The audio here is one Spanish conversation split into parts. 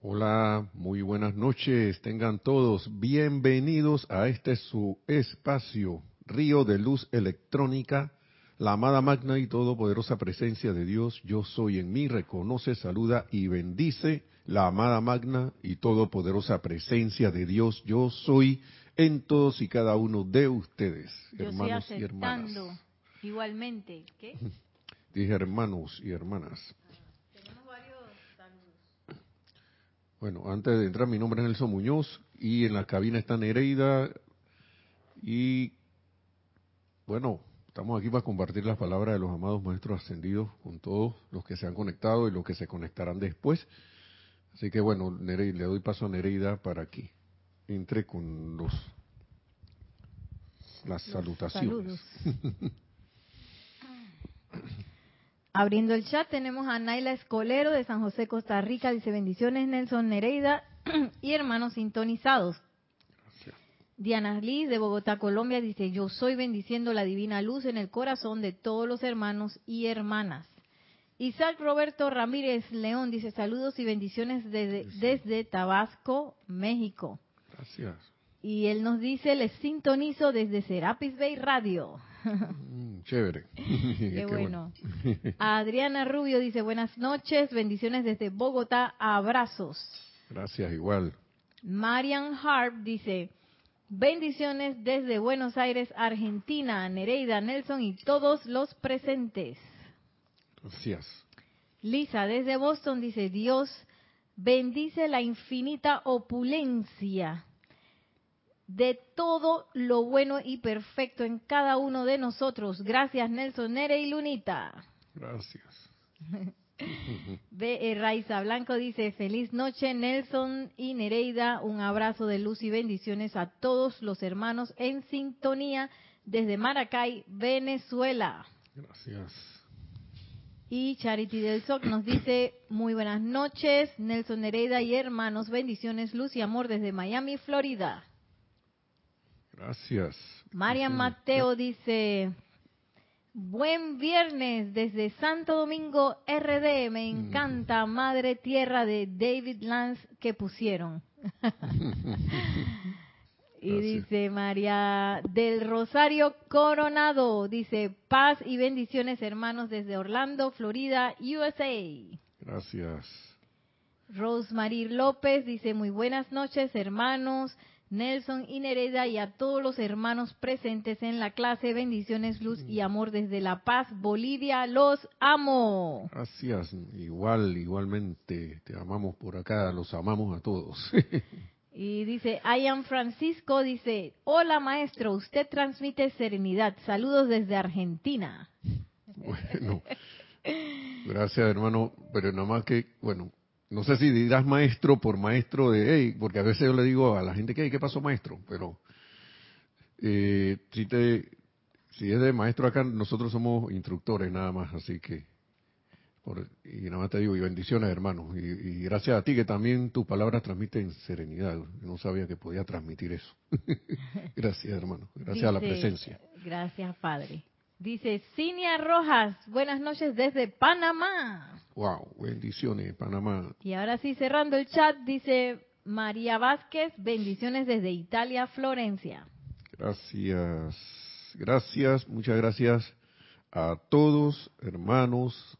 Hola, muy buenas noches. Tengan todos bienvenidos a este su espacio, Río de Luz Electrónica, la amada magna y todopoderosa presencia de Dios. Yo soy en mí, reconoce, saluda y bendice la amada magna y todopoderosa presencia de Dios. Yo soy en todos y cada uno de ustedes, hermanos y hermanas. Igualmente, ¿qué? Dije hermanos y hermanas. Bueno, antes de entrar, mi nombre es Nelson Muñoz y en la cabina está Nereida. Y bueno, estamos aquí para compartir las palabras de los amados maestros ascendidos con todos los que se han conectado y los que se conectarán después. Así que bueno, Nereida, le doy paso a Nereida para que entre con los las salutaciones. Abriendo el chat tenemos a Naila Escolero de San José, Costa Rica. Dice bendiciones Nelson Nereida y hermanos sintonizados. Gracias. Diana Liz de Bogotá, Colombia dice yo soy bendiciendo la divina luz en el corazón de todos los hermanos y hermanas. Isaac Roberto Ramírez León dice saludos y bendiciones desde, desde Tabasco, México. Gracias. Y él nos dice, les sintonizo desde Serapis Bay Radio. Mm, chévere. Qué, bueno. Adriana Rubio dice, buenas noches, bendiciones desde Bogotá, abrazos. Gracias, igual. Marian Harp dice, bendiciones desde Buenos Aires, Argentina, Nereida, Nelson y todos los presentes. Gracias. Lisa desde Boston dice, Dios bendice la infinita opulencia de todo lo bueno y perfecto en cada uno de nosotros. Gracias, Nelson Nere y Lunita. Gracias. B. Raiza Blanco dice, feliz noche Nelson y Nereida, un abrazo de luz y bendiciones a todos los hermanos en sintonía desde Maracay, Venezuela. Gracias. Y Charity del Soc nos dice, muy buenas noches, Nelson Nereida y hermanos, bendiciones, luz y amor desde Miami, Florida. Gracias. María Mateo dice, buen viernes desde Santo Domingo RD, me encanta Madre Tierra de David Lance que pusieron. y dice María del Rosario Coronado, dice paz y bendiciones hermanos desde Orlando, Florida, USA. Gracias. Rosemary López dice muy buenas noches hermanos, Nelson y Nereda y a todos los hermanos presentes en la clase. Bendiciones, luz y amor desde La Paz, Bolivia. Los amo. Gracias. Igual, igualmente. Te amamos por acá. Los amamos a todos. y dice, Ian Francisco dice, hola maestro, usted transmite serenidad. Saludos desde Argentina. Bueno. Gracias, hermano. Pero nada más que, bueno, no sé si dirás maestro por maestro de, hey, porque a veces yo le digo a la gente que, ¿qué pasó maestro? Pero eh, si, te, si es de maestro acá, nosotros somos instructores nada más, así que, y nada más te digo, y bendiciones hermanos, y, gracias a ti que también tus palabras transmiten serenidad, no sabía que podía transmitir eso. gracias hermano, gracias a la presencia. Gracias Padre. Dice Cinia Rojas, buenas noches desde Panamá. Wow, bendiciones, Panamá. Y ahora sí, cerrando el chat, dice María Vázquez, bendiciones desde Italia, Florencia. Gracias, gracias, muchas gracias a todos, hermanos,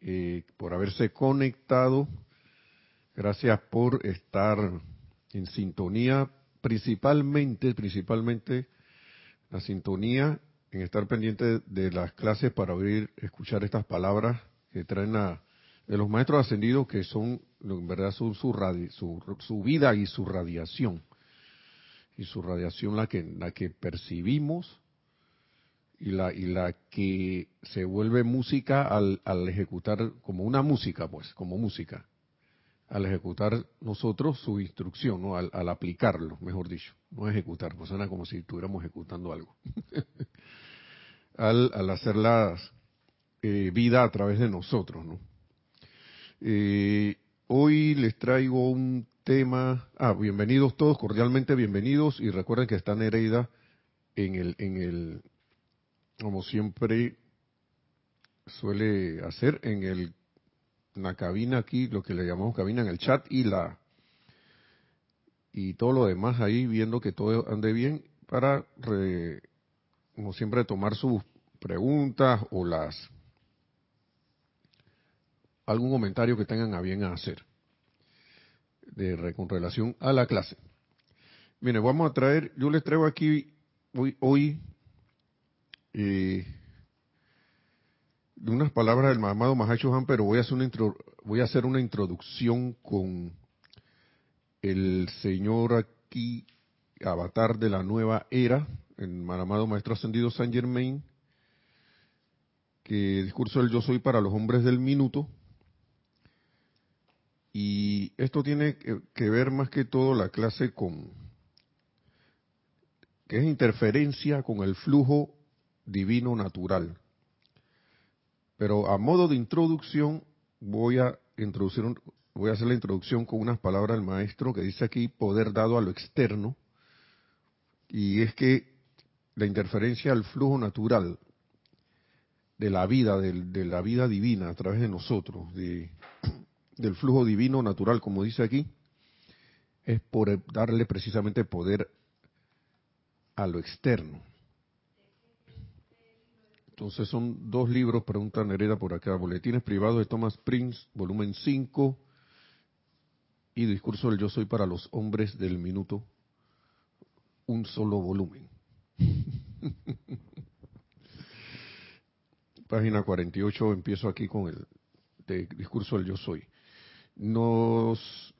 eh, por haberse conectado. Gracias por estar en sintonía, principalmente, principalmente la sintonía en estar pendiente de las clases para oír, escuchar estas palabras que traen a, de los maestros ascendidos que son, en verdad, son su, su, vida y su radiación. Y su radiación la que, la que percibimos y la, y la que se vuelve música al, al ejecutar, como una música, pues, como música, al ejecutar nosotros su instrucción, ¿no? al, aplicarlo, mejor dicho, no ejecutar, pues suena como si estuviéramos ejecutando algo. al, al hacerlas eh, vida a través de nosotros, ¿no? Eh, hoy les traigo un tema. Ah, bienvenidos todos, cordialmente bienvenidos y recuerden que está Nereida en el, en el, como siempre suele hacer, en el la cabina aquí, lo que le llamamos cabina en el chat y la y todo lo demás ahí viendo que todo ande bien para como siempre tomar sus preguntas o las algún comentario que tengan a bien hacer de con relación a la clase. Mire, vamos a traer, yo les traigo aquí hoy, hoy eh, unas palabras del amado Mahacho Han, pero voy a hacer una voy a hacer una introducción con el señor aquí, avatar de la nueva era, el amado Maestro Ascendido San Germain, que discurso del Yo Soy para los hombres del minuto. Y esto tiene que ver más que todo la clase con, que es interferencia con el flujo divino natural. Pero a modo de introducción voy a introducir voy a hacer la introducción con unas palabras del maestro que dice aquí poder dado a lo externo y es que la interferencia al flujo natural de la vida, de, la vida divina a través de nosotros, de, del flujo divino natural, como dice aquí, es por darle precisamente poder a lo externo. Entonces son dos libros, pregunta Nereda por acá, Boletines Privados de Thomas Prince, volumen 5, y Discurso del Yo Soy para los Hombres del Minuto, un solo volumen. Página 48, empiezo aquí con el Discurso del Yo Soy. Nos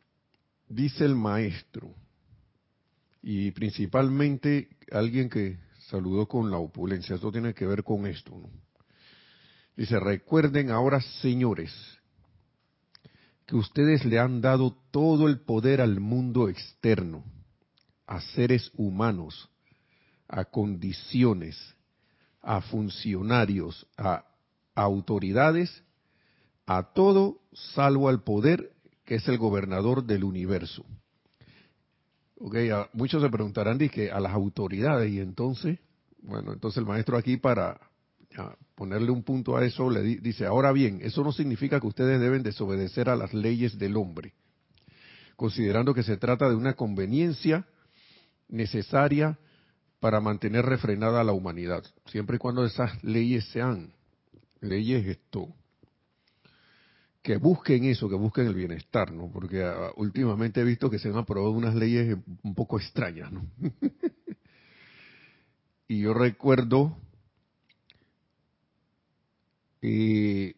dice el maestro, y principalmente alguien que saludó con la opulencia. Esto tiene que ver con esto. Dice, recuerden ahora, señores, que ustedes le han dado todo el poder al mundo externo, a seres humanos, a condiciones, a funcionarios, a autoridades, a todo salvo al poder que es el gobernador del universo. Ok, muchos se preguntarán, que a las autoridades, y entonces, bueno, entonces el maestro aquí para ponerle un punto a eso le dice, ahora bien, eso no significa que ustedes deben desobedecer a las leyes del hombre, considerando que se trata de una conveniencia necesaria para mantener refrenada a la humanidad, siempre y cuando esas leyes sean leyes esto que busquen eso, que busquen el bienestar, ¿no? Porque ah, últimamente he visto que se han aprobado unas leyes un poco extrañas, ¿no? y yo recuerdo eh,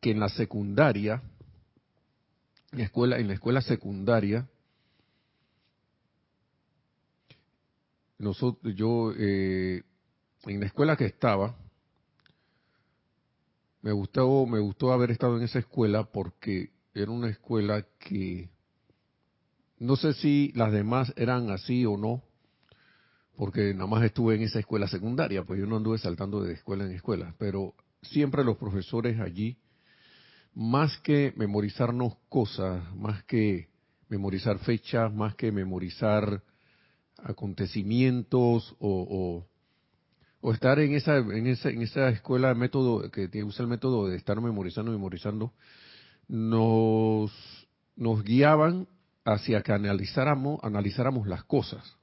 que en la secundaria, en la escuela, en la escuela secundaria, nosotros, yo, eh, en la escuela que estaba, me gustó, me gustó haber estado en esa escuela porque era una escuela que no sé si las demás eran así o no, porque nada más estuve en esa escuela secundaria, pues yo no anduve saltando de escuela en escuela, pero siempre los profesores allí, más que memorizarnos cosas, más que memorizar fechas, más que memorizar acontecimientos o, o estar en esa, en esa, en esa escuela método que usa el método de estar memorizando, memorizando, nos, nos guiaban hacia que analizáramos, analizáramos las cosas,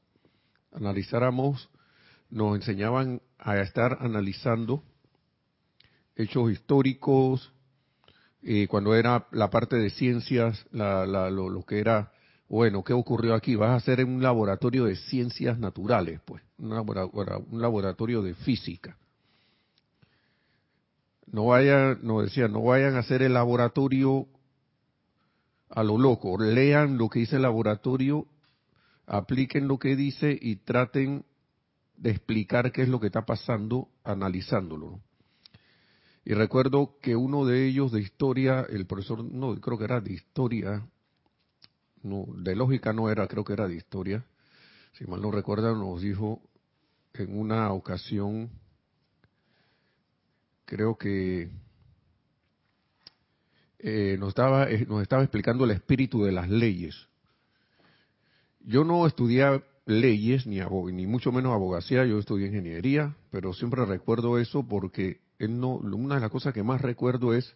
analizáramos, nos enseñaban a estar analizando hechos históricos, eh, cuando era la parte de ciencias, la, la, lo, lo, que era bueno, ¿qué ocurrió aquí? Vas a hacer un laboratorio de ciencias naturales, pues, un laboratorio, de física. No vayan, no decía, no vayan a hacer el laboratorio a lo loco, lean lo que dice el laboratorio, apliquen lo que dice y traten de explicar qué es lo que está pasando analizándolo. Y recuerdo que uno de ellos de historia, el profesor, no, creo que era de historia, no, de lógica no era, creo que era de historia, si mal no recuerdan, nos dijo en una ocasión, creo que eh, nos, estaba, eh, nos estaba explicando el espíritu de las leyes. Yo no estudié leyes, ni, ni mucho menos abogacía, yo estudié ingeniería, pero siempre recuerdo eso porque él no, una de las cosas que más recuerdo es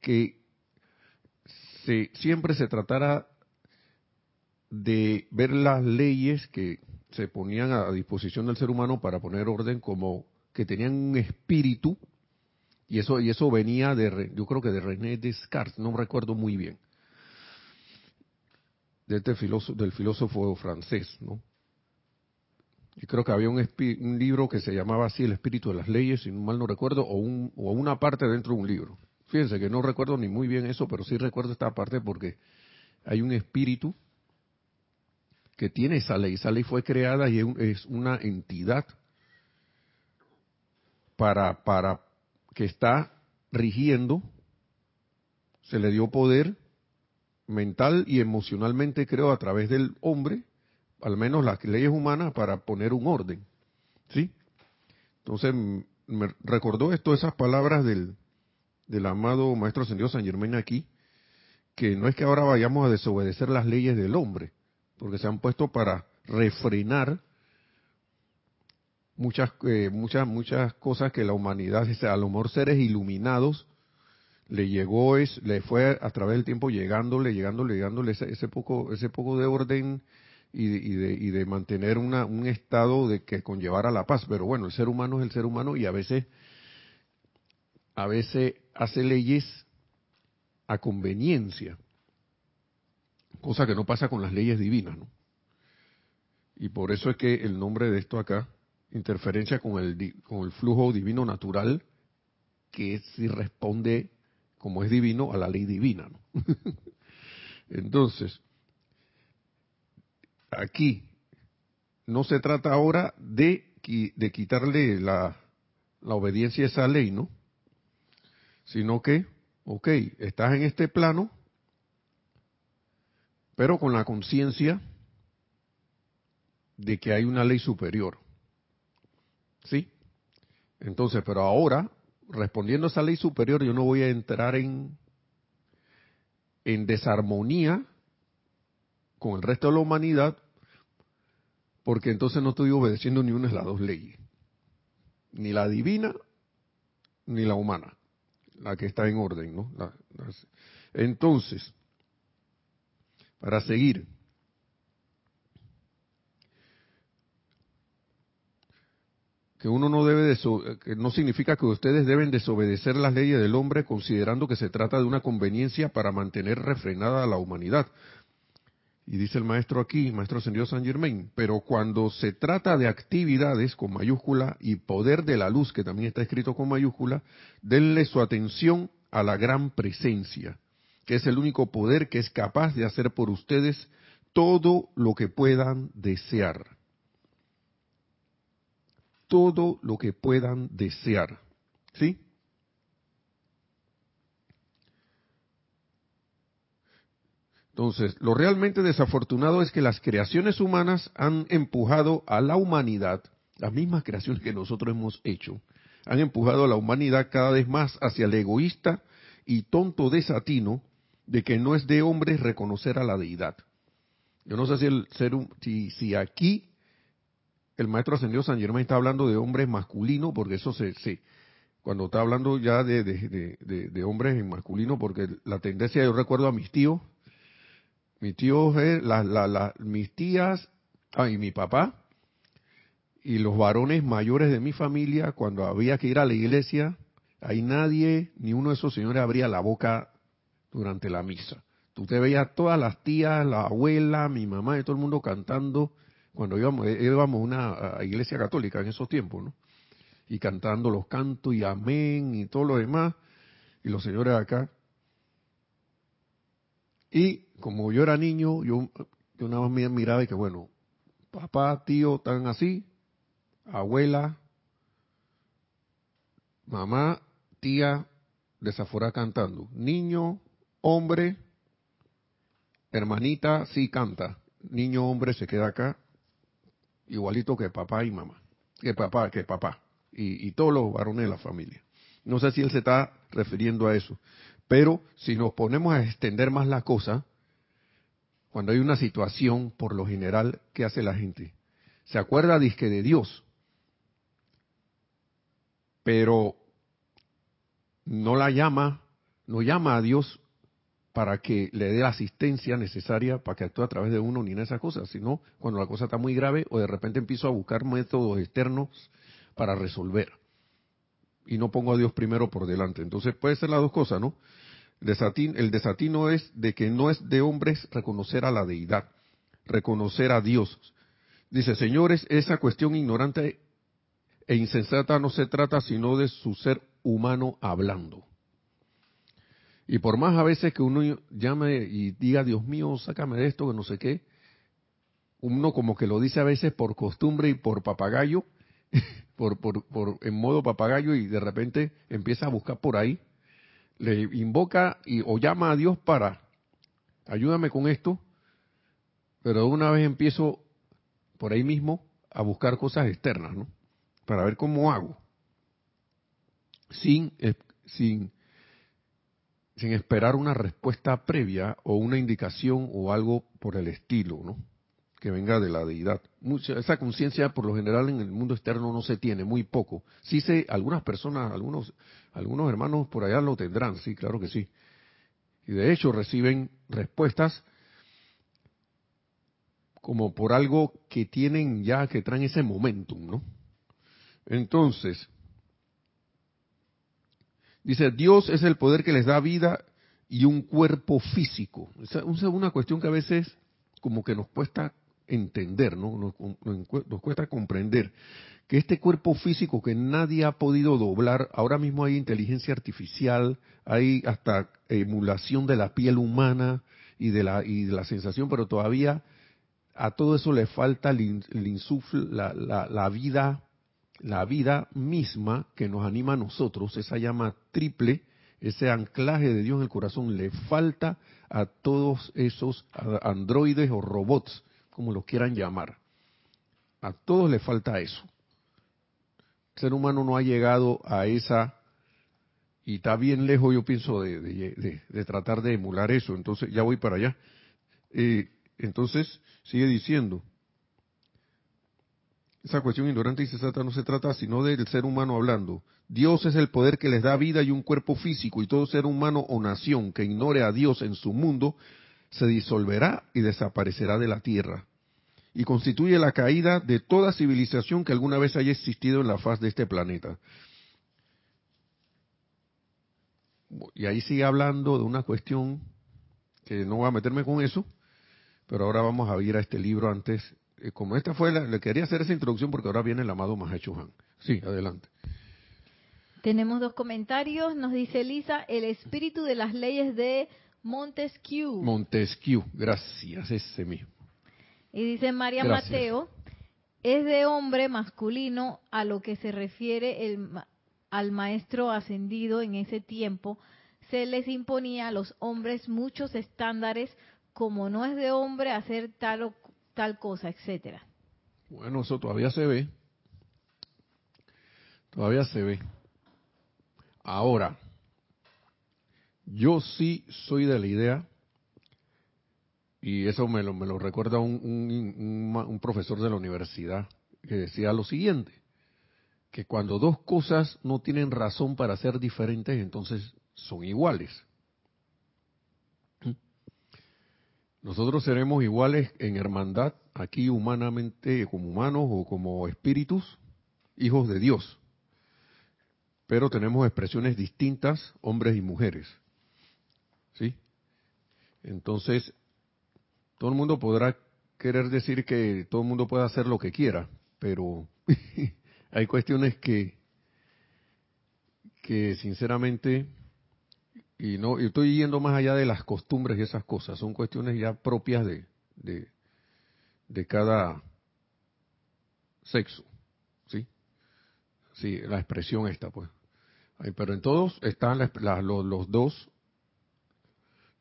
que se, siempre se tratara de ver las leyes que se ponían a disposición del ser humano para poner orden como que tenían un espíritu y eso y eso venía de yo creo que de René Descartes no recuerdo muy bien. De este filósofo, del filósofo francés no y creo que había un, un, libro que se llamaba así el espíritu de las leyes si mal no recuerdo o, un, o una parte dentro de un libro. Fíjense que no recuerdo ni muy bien eso pero sí recuerdo esta parte porque hay un espíritu que tiene esa ley. Esa ley fue creada y es una entidad para, para que está rigiendo, se le dio poder mental y emocionalmente, creo, a través del hombre, al menos las leyes humanas, para poner un orden. ¿Sí? Entonces, me recordó esto, esas palabras del, del amado Maestro Ascendido San Germán aquí, que no es que ahora vayamos a desobedecer las leyes del hombre, porque se han puesto para refrenar muchas, eh, muchas, muchas cosas que la humanidad, a lo mejor seres iluminados, le llegó, es, le fue a través del tiempo llegándole, llegándole, llegándole ese, poco, ese poco de orden y de, y de, y de mantener una, un estado de que conllevara la paz. Pero bueno, el ser humano es el ser humano y a veces, a veces hace leyes a conveniencia cosa que no pasa con las leyes divinas, ¿no? Y por eso es que el nombre de esto acá, interferencia con el, con el flujo divino natural, que si responde, como es divino, a la ley divina, ¿no? Entonces, aquí no se trata ahora de, de quitarle la, la obediencia a esa ley, ¿no? Sino que, ok, estás en este plano, pero con la conciencia de que hay una ley superior. ¿Sí? Entonces, pero ahora, respondiendo a esa ley superior, yo no voy a entrar en, en desarmonía con el resto de la humanidad, porque entonces no estoy obedeciendo ni una de las dos leyes, ni la divina ni la humana, la que está en orden, ¿no? entonces, para seguir. Que uno no debe, que no significa que ustedes deben desobedecer las leyes del hombre considerando que se trata de una conveniencia para mantener refrenada a la humanidad. Y dice el maestro aquí, maestro ascendido San Germain, pero cuando se trata de actividades con mayúscula y poder de la luz, que también está escrito con mayúscula, denle su atención a la gran presencia que es el único poder que es capaz de hacer por ustedes todo lo que puedan desear. Todo lo que puedan desear. ¿Sí? Entonces, lo realmente desafortunado es que las creaciones humanas han empujado a la humanidad, las mismas creaciones que nosotros hemos hecho, han empujado a la humanidad cada vez más hacia el egoísta y tonto desatino de que no es de hombres reconocer a la deidad. Yo no sé si, el ser, si, si aquí el maestro ascendido San Germán está hablando de hombres masculinos, porque eso se, cuando está hablando ya de, de, hombres en masculino, porque la tendencia, yo recuerdo a mis tíos, mis tíos, eh, la, la, mis tías, ah, y mi papá, y los varones mayores de mi familia, cuando había que ir a la iglesia, ahí nadie, ni uno de esos señores abría la boca durante la misa. Tú te veías todas las tías, la abuela, mi mamá y todo el mundo cantando cuando íbamos, eh, íbamos a una iglesia católica en esos tiempos, ¿no? Y cantando los cantos y amén y todo lo demás. Y los señores acá. Y como yo era niño, yo, yo nada más me miraba y que bueno, papá, tío, están así, abuela, mamá, tía, desaforada cantando. Niño, hombre, hermanita sí canta, niño hombre se queda acá, igualito que papá y mamá, que papá, que papá, y, todos los varones de la familia. No sé si él se está refiriendo a eso, pero si nos ponemos a extender más la cosa, cuando hay una situación, por lo general, ¿qué hace la gente? Se acuerda disque de Dios, pero no la llama, no llama a Dios para que le dé la asistencia necesaria para que actúe a través de uno ni en esas cosas, sino cuando la cosa está muy grave o de repente empiezo a buscar métodos externos para resolver. Y no pongo a Dios primero por delante. Entonces puede ser las dos cosas, ¿no? el desatino es de que no es de hombres reconocer a la deidad, reconocer a Dios. Dice, señores, esa cuestión ignorante e insensata no se trata sino de su ser humano hablando. Y por más a veces que uno llame y diga, Dios mío, sácame de esto, que no sé qué, uno como que lo dice a veces por costumbre y por papagayo, por, por, por, en modo papagayo y de repente empieza a buscar por ahí, le invoca y, o llama a Dios para, ayúdame con esto, pero una vez empiezo por ahí mismo a buscar cosas externas, ¿no? Para ver cómo hago. Sin, eh, sin sin esperar una respuesta previa o una indicación o algo por el estilo, ¿no? Que venga de la deidad. Mucha, esa conciencia por lo general en el mundo externo no se tiene, muy poco. Sí sé, algunas personas, algunos, algunos hermanos por allá lo tendrán, sí, claro que sí. Y de hecho reciben respuestas como por algo que tienen ya, que traen ese momentum, ¿no? Entonces, Dice, Dios es el poder que les da vida y un cuerpo físico. Esa es una cuestión que a veces como que nos cuesta entender, ¿no? Nos, cuesta comprender que este cuerpo físico que nadie ha podido doblar, ahora mismo hay inteligencia artificial, hay hasta emulación de la piel humana y de la, y de la sensación, pero todavía a todo eso le falta el, la, la vida la vida misma que nos anima a nosotros, esa llama triple, ese anclaje de Dios en el corazón, le falta a todos esos androides o robots, como los quieran llamar. A todos le falta eso. El ser humano no ha llegado a esa, y está bien lejos, yo pienso, de, tratar de emular eso. Entonces, ya voy para allá. Eh, entonces, sigue diciendo, esa cuestión ignorante y sensata no se trata sino del ser humano hablando. Dios es el poder que les da vida y un cuerpo físico y todo ser humano o nación que ignore a Dios en su mundo se disolverá y desaparecerá de la tierra y constituye la caída de toda civilización que alguna vez haya existido en la faz de este planeta. Y ahí sigue hablando de una cuestión que no voy a meterme con eso, pero ahora vamos a ir a este libro antes como esta fue la, le quería hacer esa introducción porque ahora viene el amado Mahacho Han. Sí, adelante. Tenemos dos comentarios. Nos dice Elisa, el espíritu de las leyes de Montesquieu. Montesquieu, gracias, ese mismo. Y dice María Mateo, es de hombre masculino a lo que se refiere el, al maestro ascendido en ese tiempo. Se les imponía a los hombres muchos estándares, como no es de hombre hacer tal o tal cosa, etcétera. Bueno, eso todavía se ve. Todavía se ve. Ahora, yo sí soy de la idea, y eso me lo, me lo recuerda un, un, profesor de la universidad, que decía lo siguiente, que cuando dos cosas no tienen razón para ser diferentes, entonces son iguales. Nosotros seremos iguales en hermandad, aquí humanamente, como humanos o como espíritus, hijos de Dios. Pero tenemos expresiones distintas, hombres y mujeres. ¿Sí? Entonces, todo el mundo podrá querer decir que todo el mundo puede hacer lo que quiera, pero hay cuestiones que, que sinceramente y no estoy yendo más allá de las costumbres y esas cosas, son cuestiones ya propias de, de, cada sexo, ¿sí? Sí, la expresión esta, pues. pero en todos están los, dos,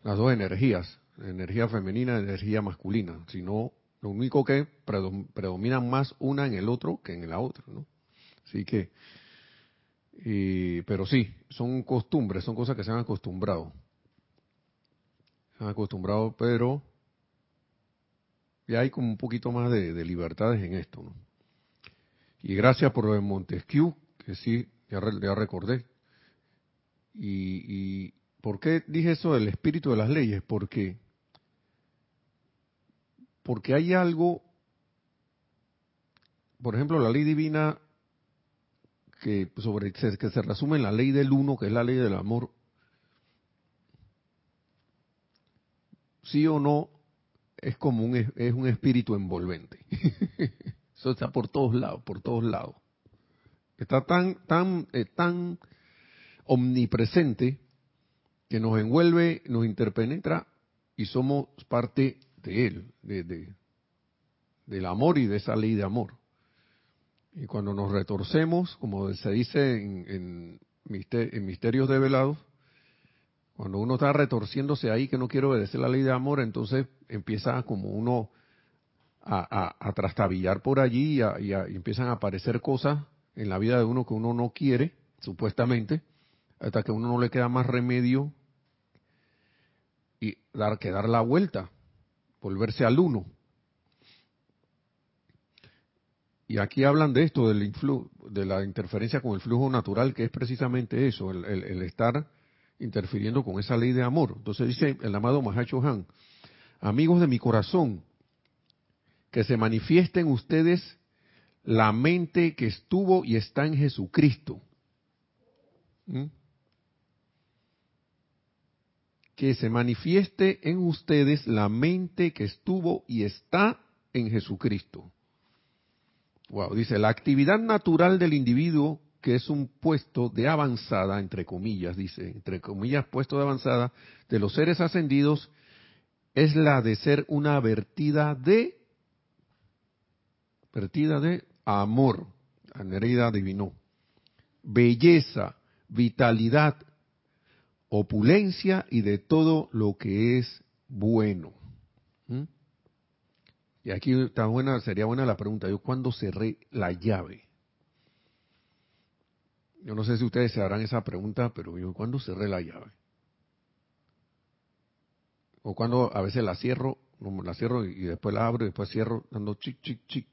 las dos energías, energía femenina y energía masculina, sino lo único que predominan más una en el otro que en la otra, ¿no? Así que pero sí, son costumbres, son cosas que se han acostumbrado. Se han acostumbrado, pero ya hay como un poquito más de, libertades en esto. ¿no? Y gracias por lo de Montesquieu, que sí, ya, recordé. Y, ¿Por qué dije eso del espíritu de las leyes? Porque, porque hay algo, por ejemplo, la ley divina que sobre que se resume en la ley del uno, que es la ley del amor, sí o no es como un es un espíritu envolvente. Eso está por todos lados, por todos lados. Está tan tan eh, tan omnipresente que nos envuelve, nos interpenetra y somos parte de él, de, del amor y de esa ley de amor. Y cuando nos retorcemos, como se dice en, en misterios develados, cuando uno está retorciéndose ahí que no quiere obedecer la ley de amor, entonces empieza como uno a, a, trastabillar por allí y, empiezan a aparecer cosas en la vida de uno que uno no quiere, supuestamente, hasta que uno no le queda más remedio y dar que dar la vuelta, volverse al uno. Y aquí hablan de esto, del de la interferencia con el flujo natural, que es precisamente eso, el estar interfiriendo con esa ley de amor. Entonces dice el amado Mahacho Han, amigos de mi corazón, que se manifieste en ustedes la mente que estuvo y está en Jesucristo. ¿Mm? Que se manifieste en ustedes la mente que estuvo y está en Jesucristo. Wow, dice, la actividad natural del individuo que es un puesto de avanzada, entre comillas, dice, entre comillas, puesto de avanzada de los seres ascendidos, es la de ser una vertida de, vertida de amor, Nereida divino, belleza, vitalidad, opulencia y de todo lo que es bueno. Y aquí está buena, sería buena la pregunta, yo cuando cerré la llave. Yo no sé si ustedes se harán esa pregunta, pero yo, ¿cuándo cerré la llave? O cuando a veces la cierro, la cierro y después la abro y después cierro, dando chic, chic, chic.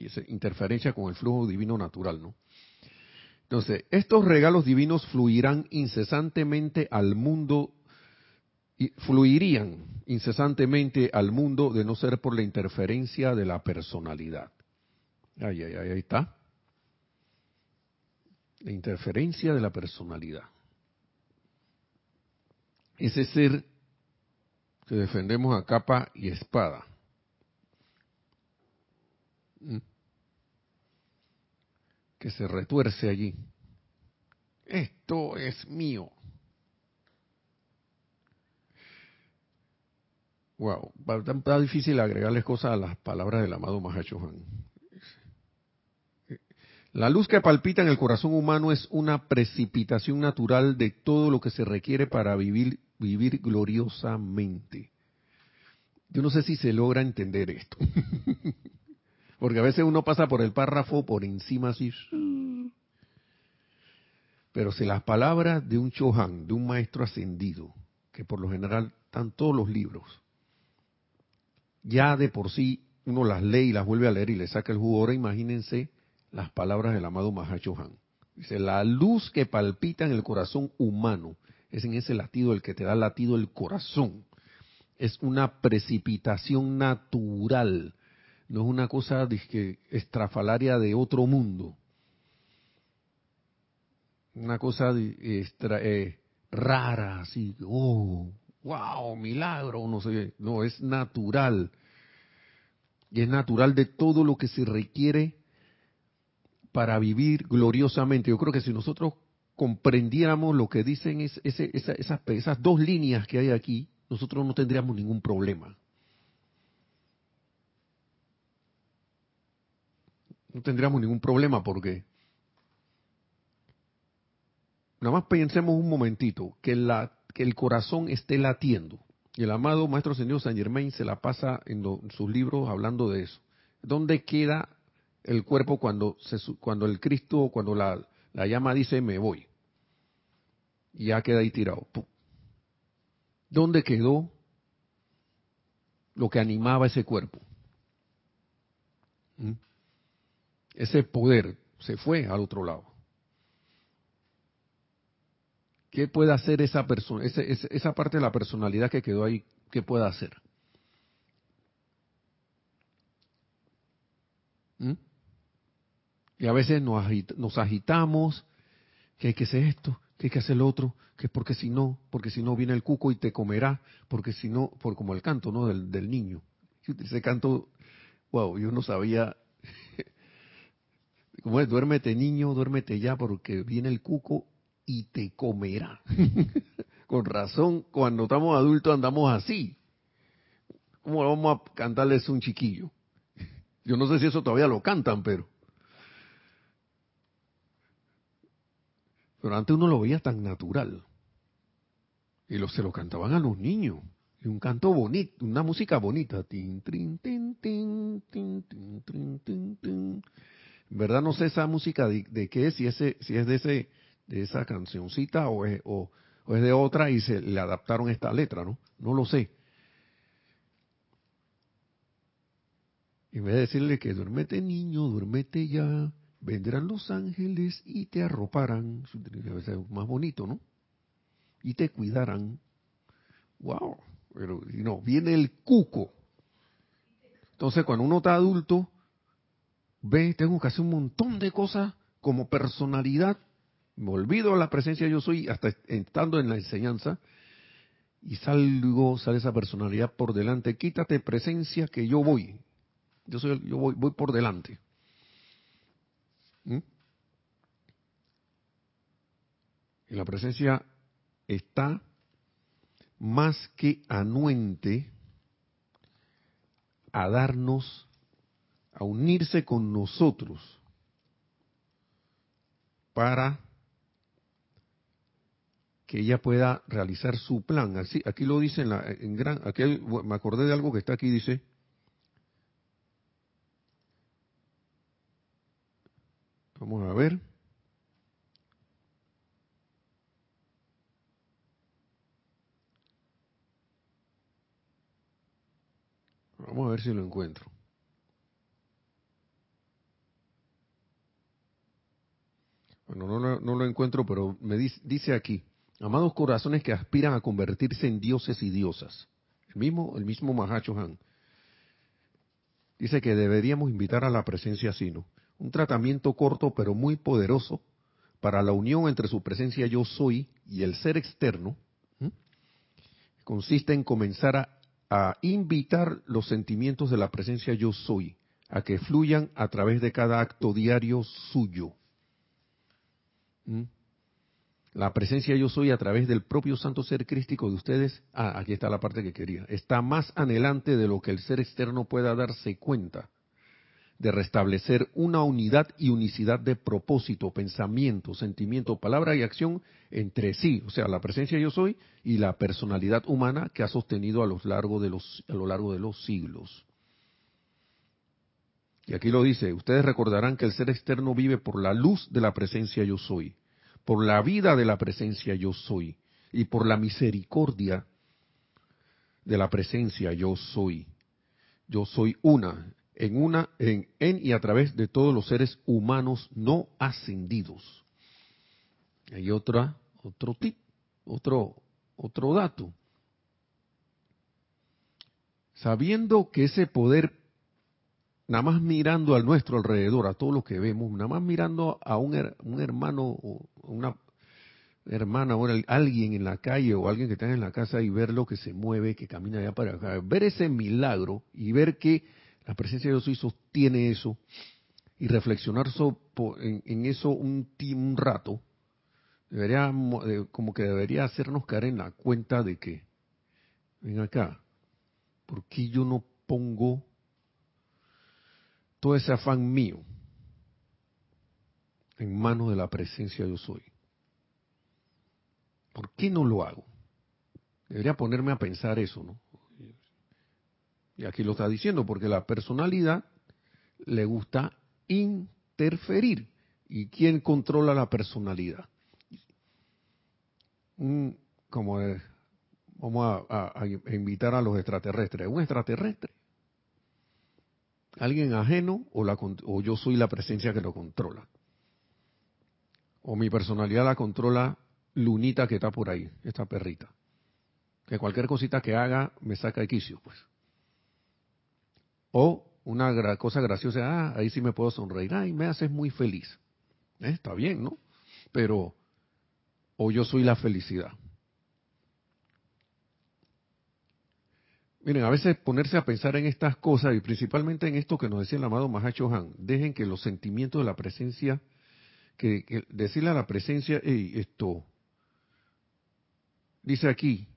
Y esa interferencia con el flujo divino natural, ¿no? Entonces, estos regalos divinos fluirán incesantemente al mundo, fluirían incesantemente al mundo de no ser por la interferencia de la personalidad. Ay, ay, ahí está la interferencia de la personalidad. Ese ser que defendemos a capa y espada. ¿Mm? Que se retuerce allí. Esto es mío. Wow, está difícil agregarles cosas a las palabras del amado Mahacho la luz que palpita en el corazón humano es una precipitación natural de todo lo que se requiere para vivir, vivir gloriosamente. Yo no sé si se logra entender esto. Porque a veces uno pasa por el párrafo por encima así. Pero si las palabras de un Chohan, de un maestro ascendido, que por lo general están todos los libros, ya de por sí uno las lee y las vuelve a leer y le saca el jugo, ahora imagínense las palabras del amado Mahacho Han. Dice, la luz que palpita en el corazón humano, es en ese latido el que te da latido el corazón. Es una precipitación natural, no es una cosa estrafalaria de otro mundo. Una cosa eh, rara, así, oh, wow, milagro, no sé, no, es natural. Y es natural de todo lo que se requiere para vivir gloriosamente. Yo creo que si nosotros comprendiéramos lo que dicen es, esas, esas dos líneas que hay aquí, nosotros no tendríamos ningún problema. No tendríamos ningún problema porque nada más pensemos un momentito que, la, que el corazón esté latiendo. Y el amado Maestro Señor San Germain se la pasa en, sus libros hablando de eso. ¿Dónde queda el cuerpo cuando, cuando el Cristo, cuando la, la llama dice me voy. Y ya queda ahí tirado. ¿Dónde quedó lo que animaba ese cuerpo? ¿Mm? Ese poder se fue al otro lado. ¿Qué puede hacer esa persona, esa parte de la personalidad que quedó ahí? ¿Qué puede hacer? ¿Mm? Y a veces nos, agitamos, que hay que hacer esto, que hay que hacer lo otro, que porque si no, porque si no viene el cuco y te comerá, porque si no, por como el canto, ¿no? Del, del niño. Ese canto, wow, yo no sabía. ¿Cómo es? Duérmete niño, duérmete ya, porque viene el cuco y te comerá. Con razón, cuando estamos adultos andamos así. ¿Cómo vamos a cantarles un chiquillo? Yo no sé si eso todavía lo cantan, pero Pero antes uno lo veía tan natural. Y se lo cantaban a los niños. Y un canto bonito, una música bonita. Tin, tin, tin, tin, tin, tin, tin, tin, verdad no sé esa música de, qué es, si, ese, si es de ese de esa cancioncita o es, o, es de otra y se le adaptaron esta letra, ¿no? No lo sé. En vez de decirle que duérmete niño, duérmete ya, vendrán los ángeles y te arroparán, más bonito, ¿no? Y te cuidarán. Wow, pero no, viene el cuco. Entonces, cuando uno está adulto, ve, tengo que hacer un montón de cosas como personalidad, me olvido la presencia yo soy, hasta estando en la enseñanza, y salgo, sale esa personalidad por delante, quítate presencia que yo voy. Yo soy, yo voy, voy por delante. ¿Mm? Y la presencia está más que anuente a darnos, a unirse con nosotros para que ella pueda realizar su plan. Así, aquí lo dice en, la, en gran, aquí me acordé de algo que está aquí, dice, Vamos a ver. Vamos a ver si lo encuentro. Bueno, no, no, no, lo encuentro, pero me dice, dice, aquí, amados corazones que aspiran a convertirse en dioses y diosas. El mismo, el mismo Mahacho Han. Dice que deberíamos invitar a la presencia sino un tratamiento corto pero muy poderoso para la unión entre su presencia yo soy y el ser externo, consiste en comenzar a, invitar los sentimientos de la presencia yo soy a que fluyan a través de cada acto diario suyo. La presencia yo soy a través del propio santo ser crístico de ustedes, ah, aquí está la parte que quería, está más anhelante de lo que el ser externo pueda darse cuenta de restablecer una unidad y unicidad de propósito, pensamiento, sentimiento, palabra y acción entre sí, o sea, la presencia yo soy y la personalidad humana que ha sostenido a lo largo de los, a lo largo de los siglos. Y aquí lo dice, ustedes recordarán que el ser externo vive por la luz de la presencia yo soy, por la vida de la presencia yo soy y por la misericordia de la presencia yo soy. Yo soy una, en una en, y a través de todos los seres humanos no ascendidos. Hay otra otro tip, otro otro dato. Sabiendo que ese poder nada más mirando a nuestro alrededor, a todo lo que vemos, nada más mirando a un, hermano o una hermana o alguien en la calle o alguien que está en la casa y ver lo que se mueve, que camina allá para acá, ver ese milagro y ver que la presencia de Dios sostiene eso y reflexionar en, eso un, un rato, debería, como que debería hacernos caer en la cuenta de que, ven acá, ¿por qué yo no pongo todo ese afán mío en manos de la presencia yo soy? ¿Por qué no lo hago? Debería ponerme a pensar eso, ¿no? Y aquí lo está diciendo, porque la personalidad le gusta interferir. ¿Y quién controla la personalidad? como vamos a, invitar a los extraterrestres. ¿Un extraterrestre? ¿Alguien ajeno o, la, o yo soy la presencia que lo controla? ¿O mi personalidad la controla lunita que está por ahí, esta perrita. Que cualquier cosita que haga me saca de quicio, pues. O una cosa graciosa, ah, ahí sí me puedo sonreír, ay, me haces muy feliz. Eh, está bien, ¿no? Pero, o yo soy la felicidad. Miren, a veces ponerse a pensar en estas cosas y principalmente en esto que nos decía el amado Mahacho Han, dejen que los sentimientos de la presencia, que, decirle a la presencia, hey, esto, dice aquí,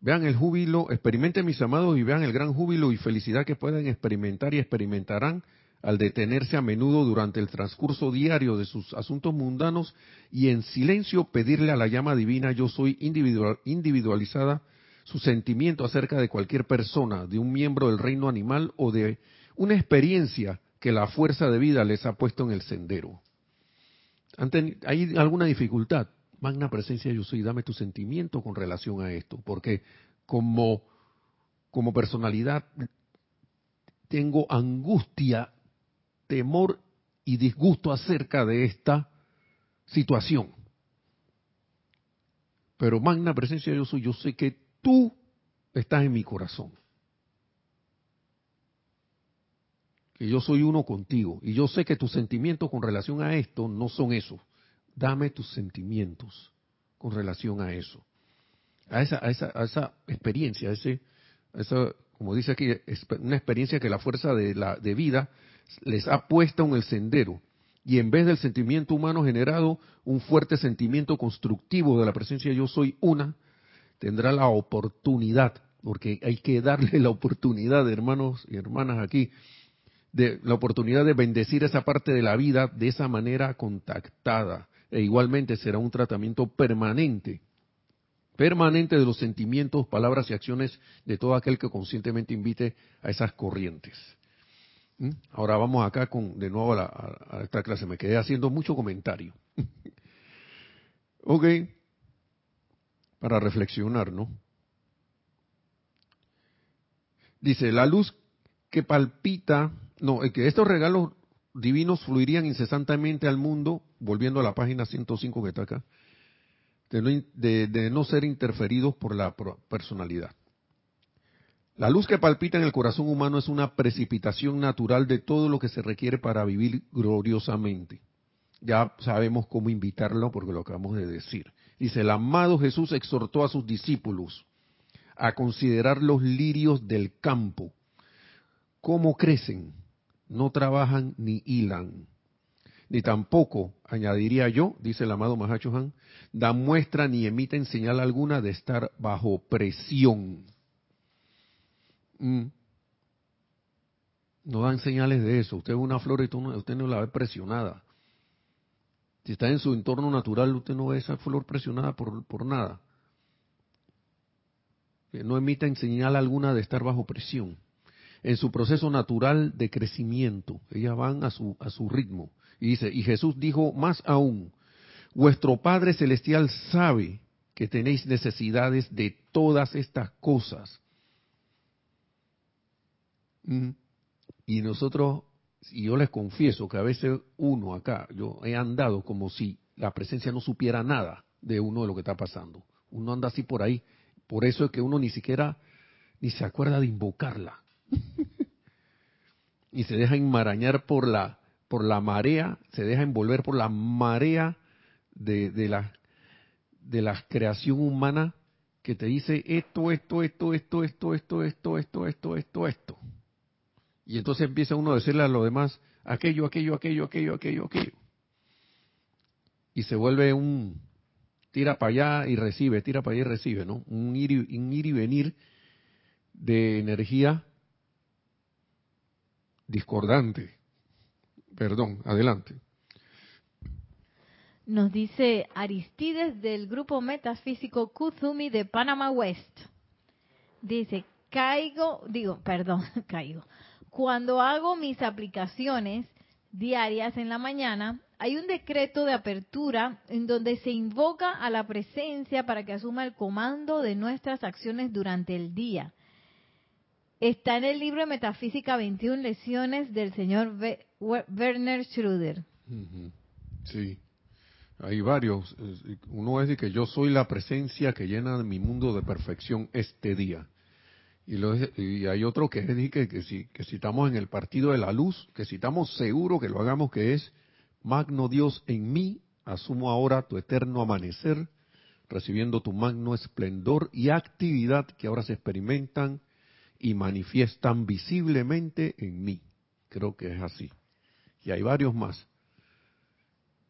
vean el júbilo, experimenten mis amados y vean el gran júbilo y felicidad que pueden experimentar y experimentarán al detenerse a menudo durante el transcurso diario de sus asuntos mundanos y en silencio pedirle a la llama divina yo soy individual, individualizada su sentimiento acerca de cualquier persona, de un miembro del reino animal o de una experiencia que la fuerza de vida les ha puesto en el sendero. ¿Hay alguna dificultad? Magna presencia yo soy, dame tu sentimiento con relación a esto, porque como, como personalidad tengo angustia temor y disgusto acerca de esta situación. Pero magna presencia yo soy, yo sé que tú estás en mi corazón. Que yo soy uno contigo. Y yo sé que tus sentimientos con relación a esto no son esos. Dame tus sentimientos con relación a eso. A esa, a esa, a esa experiencia, a ese, esa, como dice aquí, una experiencia que la fuerza de, la, de vida les ha puesto en el sendero y en vez del sentimiento humano generado, un fuerte sentimiento constructivo de la presencia yo soy una, tendrá la oportunidad, porque hay que darle la oportunidad, hermanos y hermanas aquí, de la oportunidad de bendecir esa parte de la vida de esa manera contactada. E igualmente será un tratamiento permanente, permanente de los sentimientos, palabras y acciones de todo aquel que conscientemente invite a esas corrientes. ¿Mm? Ahora vamos acá con de nuevo a, esta clase. Me quedé haciendo mucho comentario. ok. Para reflexionar, ¿no? Dice, la luz que palpita, no, que estos regalos divinos fluirían incesantemente al mundo, volviendo a la página 105 que está acá, de no ser interferidos por la personalidad. La luz que palpita en el corazón humano es una precipitación natural de todo lo que se requiere para vivir gloriosamente. Ya sabemos cómo invitarlo porque lo acabamos de decir. Dice, el amado Jesús exhortó a sus discípulos a considerar los lirios del campo. ¿Cómo crecen? No trabajan ni hilan. Ni tampoco, añadiría yo, dice el amado Mahacho Han, dan muestra ni emiten señal alguna de estar bajo presión Mm. No dan señales de eso. Usted ve una flor y usted no la ve presionada. Si está en su entorno natural, usted no ve esa flor presionada por, por nada. No emiten señal alguna de estar bajo presión. En su proceso natural de crecimiento, ellas van a su, a su ritmo. Y dice, y Jesús dijo más aún, vuestro Padre Celestial sabe que tenéis necesidades de todas estas cosas y nosotros, y yo les confieso que a veces uno acá, yo he andado como si la presencia no supiera nada de uno de lo que está pasando. Uno anda así por ahí. Por eso es que uno ni siquiera ni se acuerda de invocarla. y se deja enmarañar por la por la marea, se deja envolver por la marea de, de la de la creación humana que te dice esto, esto, esto, esto, esto, esto, esto, esto, esto, esto, esto. Y entonces empieza uno a decirle a los demás, aquello, aquello, aquello, aquello, aquello, aquello. Y se vuelve un tira para allá y recibe, tira para allá y recibe, ¿no? Un ir y, un ir y venir de energía discordante. Perdón, adelante. Nos dice Aristides del grupo metafísico Kuzumi de Panama West. Dice, caigo, digo, perdón, caigo cuando hago mis aplicaciones diarias en la mañana, hay un decreto de apertura en donde se invoca a la presencia para que asuma el comando de nuestras acciones durante el día. Está en el libro de Metafísica 21 Lecciones del señor Werner Schröder. Sí. Hay varios. Uno es de que yo soy la presencia que llena mi mundo de perfección este día. Y, lo y hay otro que es que, si, que si estamos en el partido de la luz, que si estamos seguros que lo hagamos, que es Magno Dios en mí, asumo ahora tu eterno amanecer, recibiendo tu magno esplendor y actividad que ahora se experimentan y manifiestan visiblemente en mí. Creo que es así. Y hay varios más.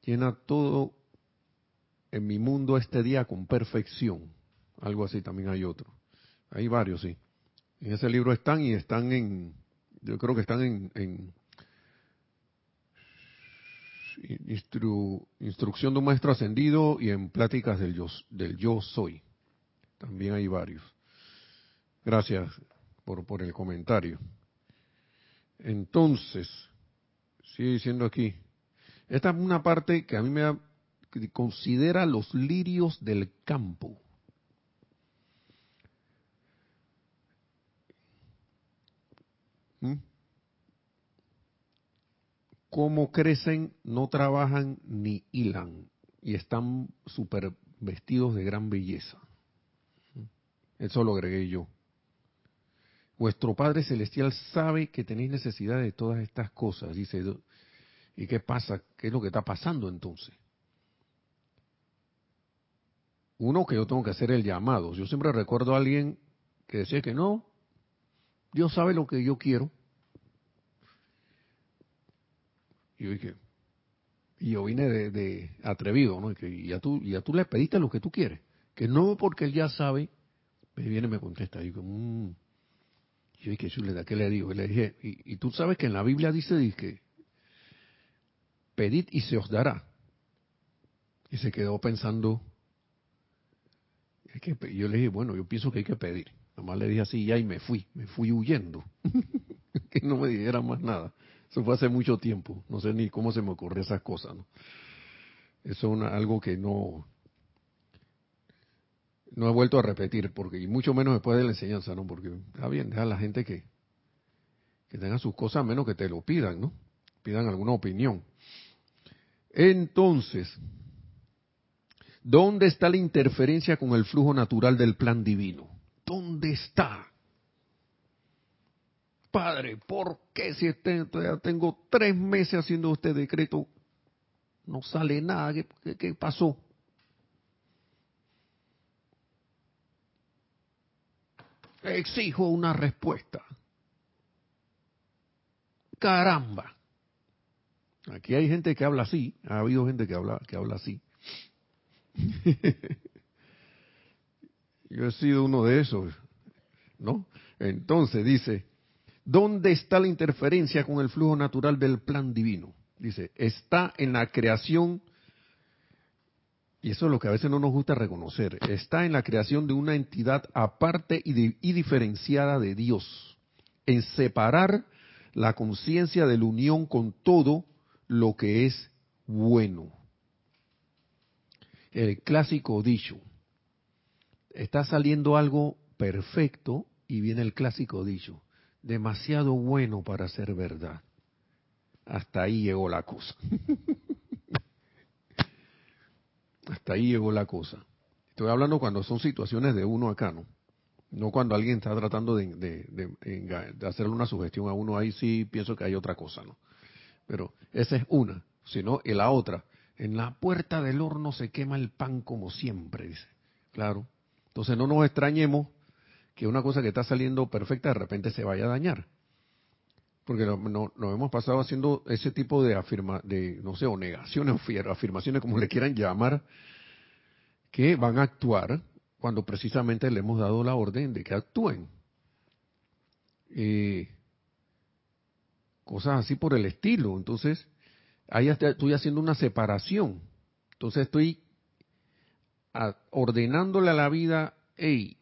Llena todo en mi mundo este día con perfección. Algo así también hay otro. Hay varios, sí. En ese libro están y están en, yo creo que están en, en instrucción de un maestro ascendido y en pláticas del yo, soy. También hay varios. Gracias por, por el comentario. Entonces, sigue diciendo aquí, esta es una parte que a mí me da, considera los lirios del campo. Cómo crecen, no trabajan ni hilan y están super vestidos de gran belleza. Eso lo agregué yo. Vuestro Padre Celestial sabe que tenéis necesidad de todas estas cosas. Dice, ¿y qué pasa? ¿Qué es lo que está pasando entonces? Uno que yo tengo que hacer el llamado. Yo siempre recuerdo a alguien que decía que no, Dios sabe lo que yo quiero. Y yo dije, y yo vine de, atrevido, ¿no? Y, que, ya tú, ya tú le pediste lo que tú quieres. Que no porque él ya sabe, me viene y me contesta. Y digo, mmm, yo dije, chuleta, ¿qué le digo? Y le dije, y, tú sabes que en la Biblia dice, dice, pedid y se os dará. Y se quedó pensando, es que yo le dije, bueno, yo pienso que hay que pedir. Nomás le dije así ya y me fui, me fui huyendo. que no me dijera más nada. Eso fue hace mucho tiempo. No sé ni cómo se me ocurrió esas cosas. Eso es algo que no, no he vuelto a repetir, porque y mucho menos después de la enseñanza, ¿no? Porque está bien, deja a la gente que, que tenga sus cosas, menos que te lo pidan, ¿no? Pidan alguna opinión. Entonces, ¿dónde está la interferencia con el flujo natural del plan divino? ¿Dónde está? Padre, ¿por qué si este, ya tengo tres meses haciendo este decreto, no sale nada? qué pasó? Exijo una respuesta. Caramba. Aquí hay gente que habla así, ha habido gente que habla, que habla así. Yo he sido uno de esos, ¿no? Entonces dice, ¿dónde está la interferencia con el flujo natural del plan divino? Dice, está en la creación y eso es lo que a veces no nos gusta reconocer, está en la creación de una entidad aparte y, diferenciada de Dios, en separar la conciencia de la unión con todo lo que es bueno. El clásico dicho, está saliendo algo perfecto y viene el clásico dicho, demasiado bueno para ser verdad. Hasta ahí llegó la cosa. Hasta ahí llegó la cosa. Estoy hablando cuando son situaciones de uno acá, ¿no? No cuando alguien está tratando de, hacerle una sugestión a uno, ahí sí pienso que hay otra cosa, ¿no? Pero esa es una, sino en la otra. En la puerta del horno se quema el pan como siempre, dice. Claro. Entonces no nos extrañemos que una cosa que está saliendo perfecta de repente se vaya a dañar. Porque nos no, hemos pasado haciendo ese tipo de afirma, de, no sé, o negaciones o afirmaciones, como le quieran llamar, que van a actuar cuando precisamente le hemos dado la orden de que actúen. Eh, cosas así por el estilo. Entonces, ahí estoy haciendo una separación. Entonces estoy ordenándole a la vida, hey,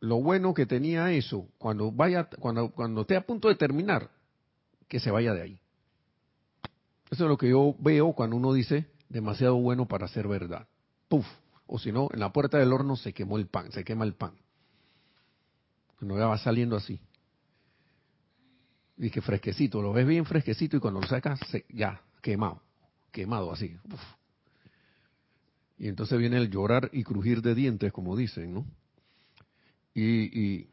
lo bueno que tenía eso, cuando vaya, cuando, cuando esté a punto de terminar, que se vaya de ahí. Eso es lo que yo veo cuando uno dice demasiado bueno para ser verdad. Puf. O si no, en la puerta del horno se quemó el pan, se quema el pan. Cuando ya va saliendo así. Que fresquecito, lo ves bien fresquecito y cuando lo sacas, ya, quemado. quemado así. Y entonces viene el llorar y crujir de dientes, como dicen, ¿no? Y, y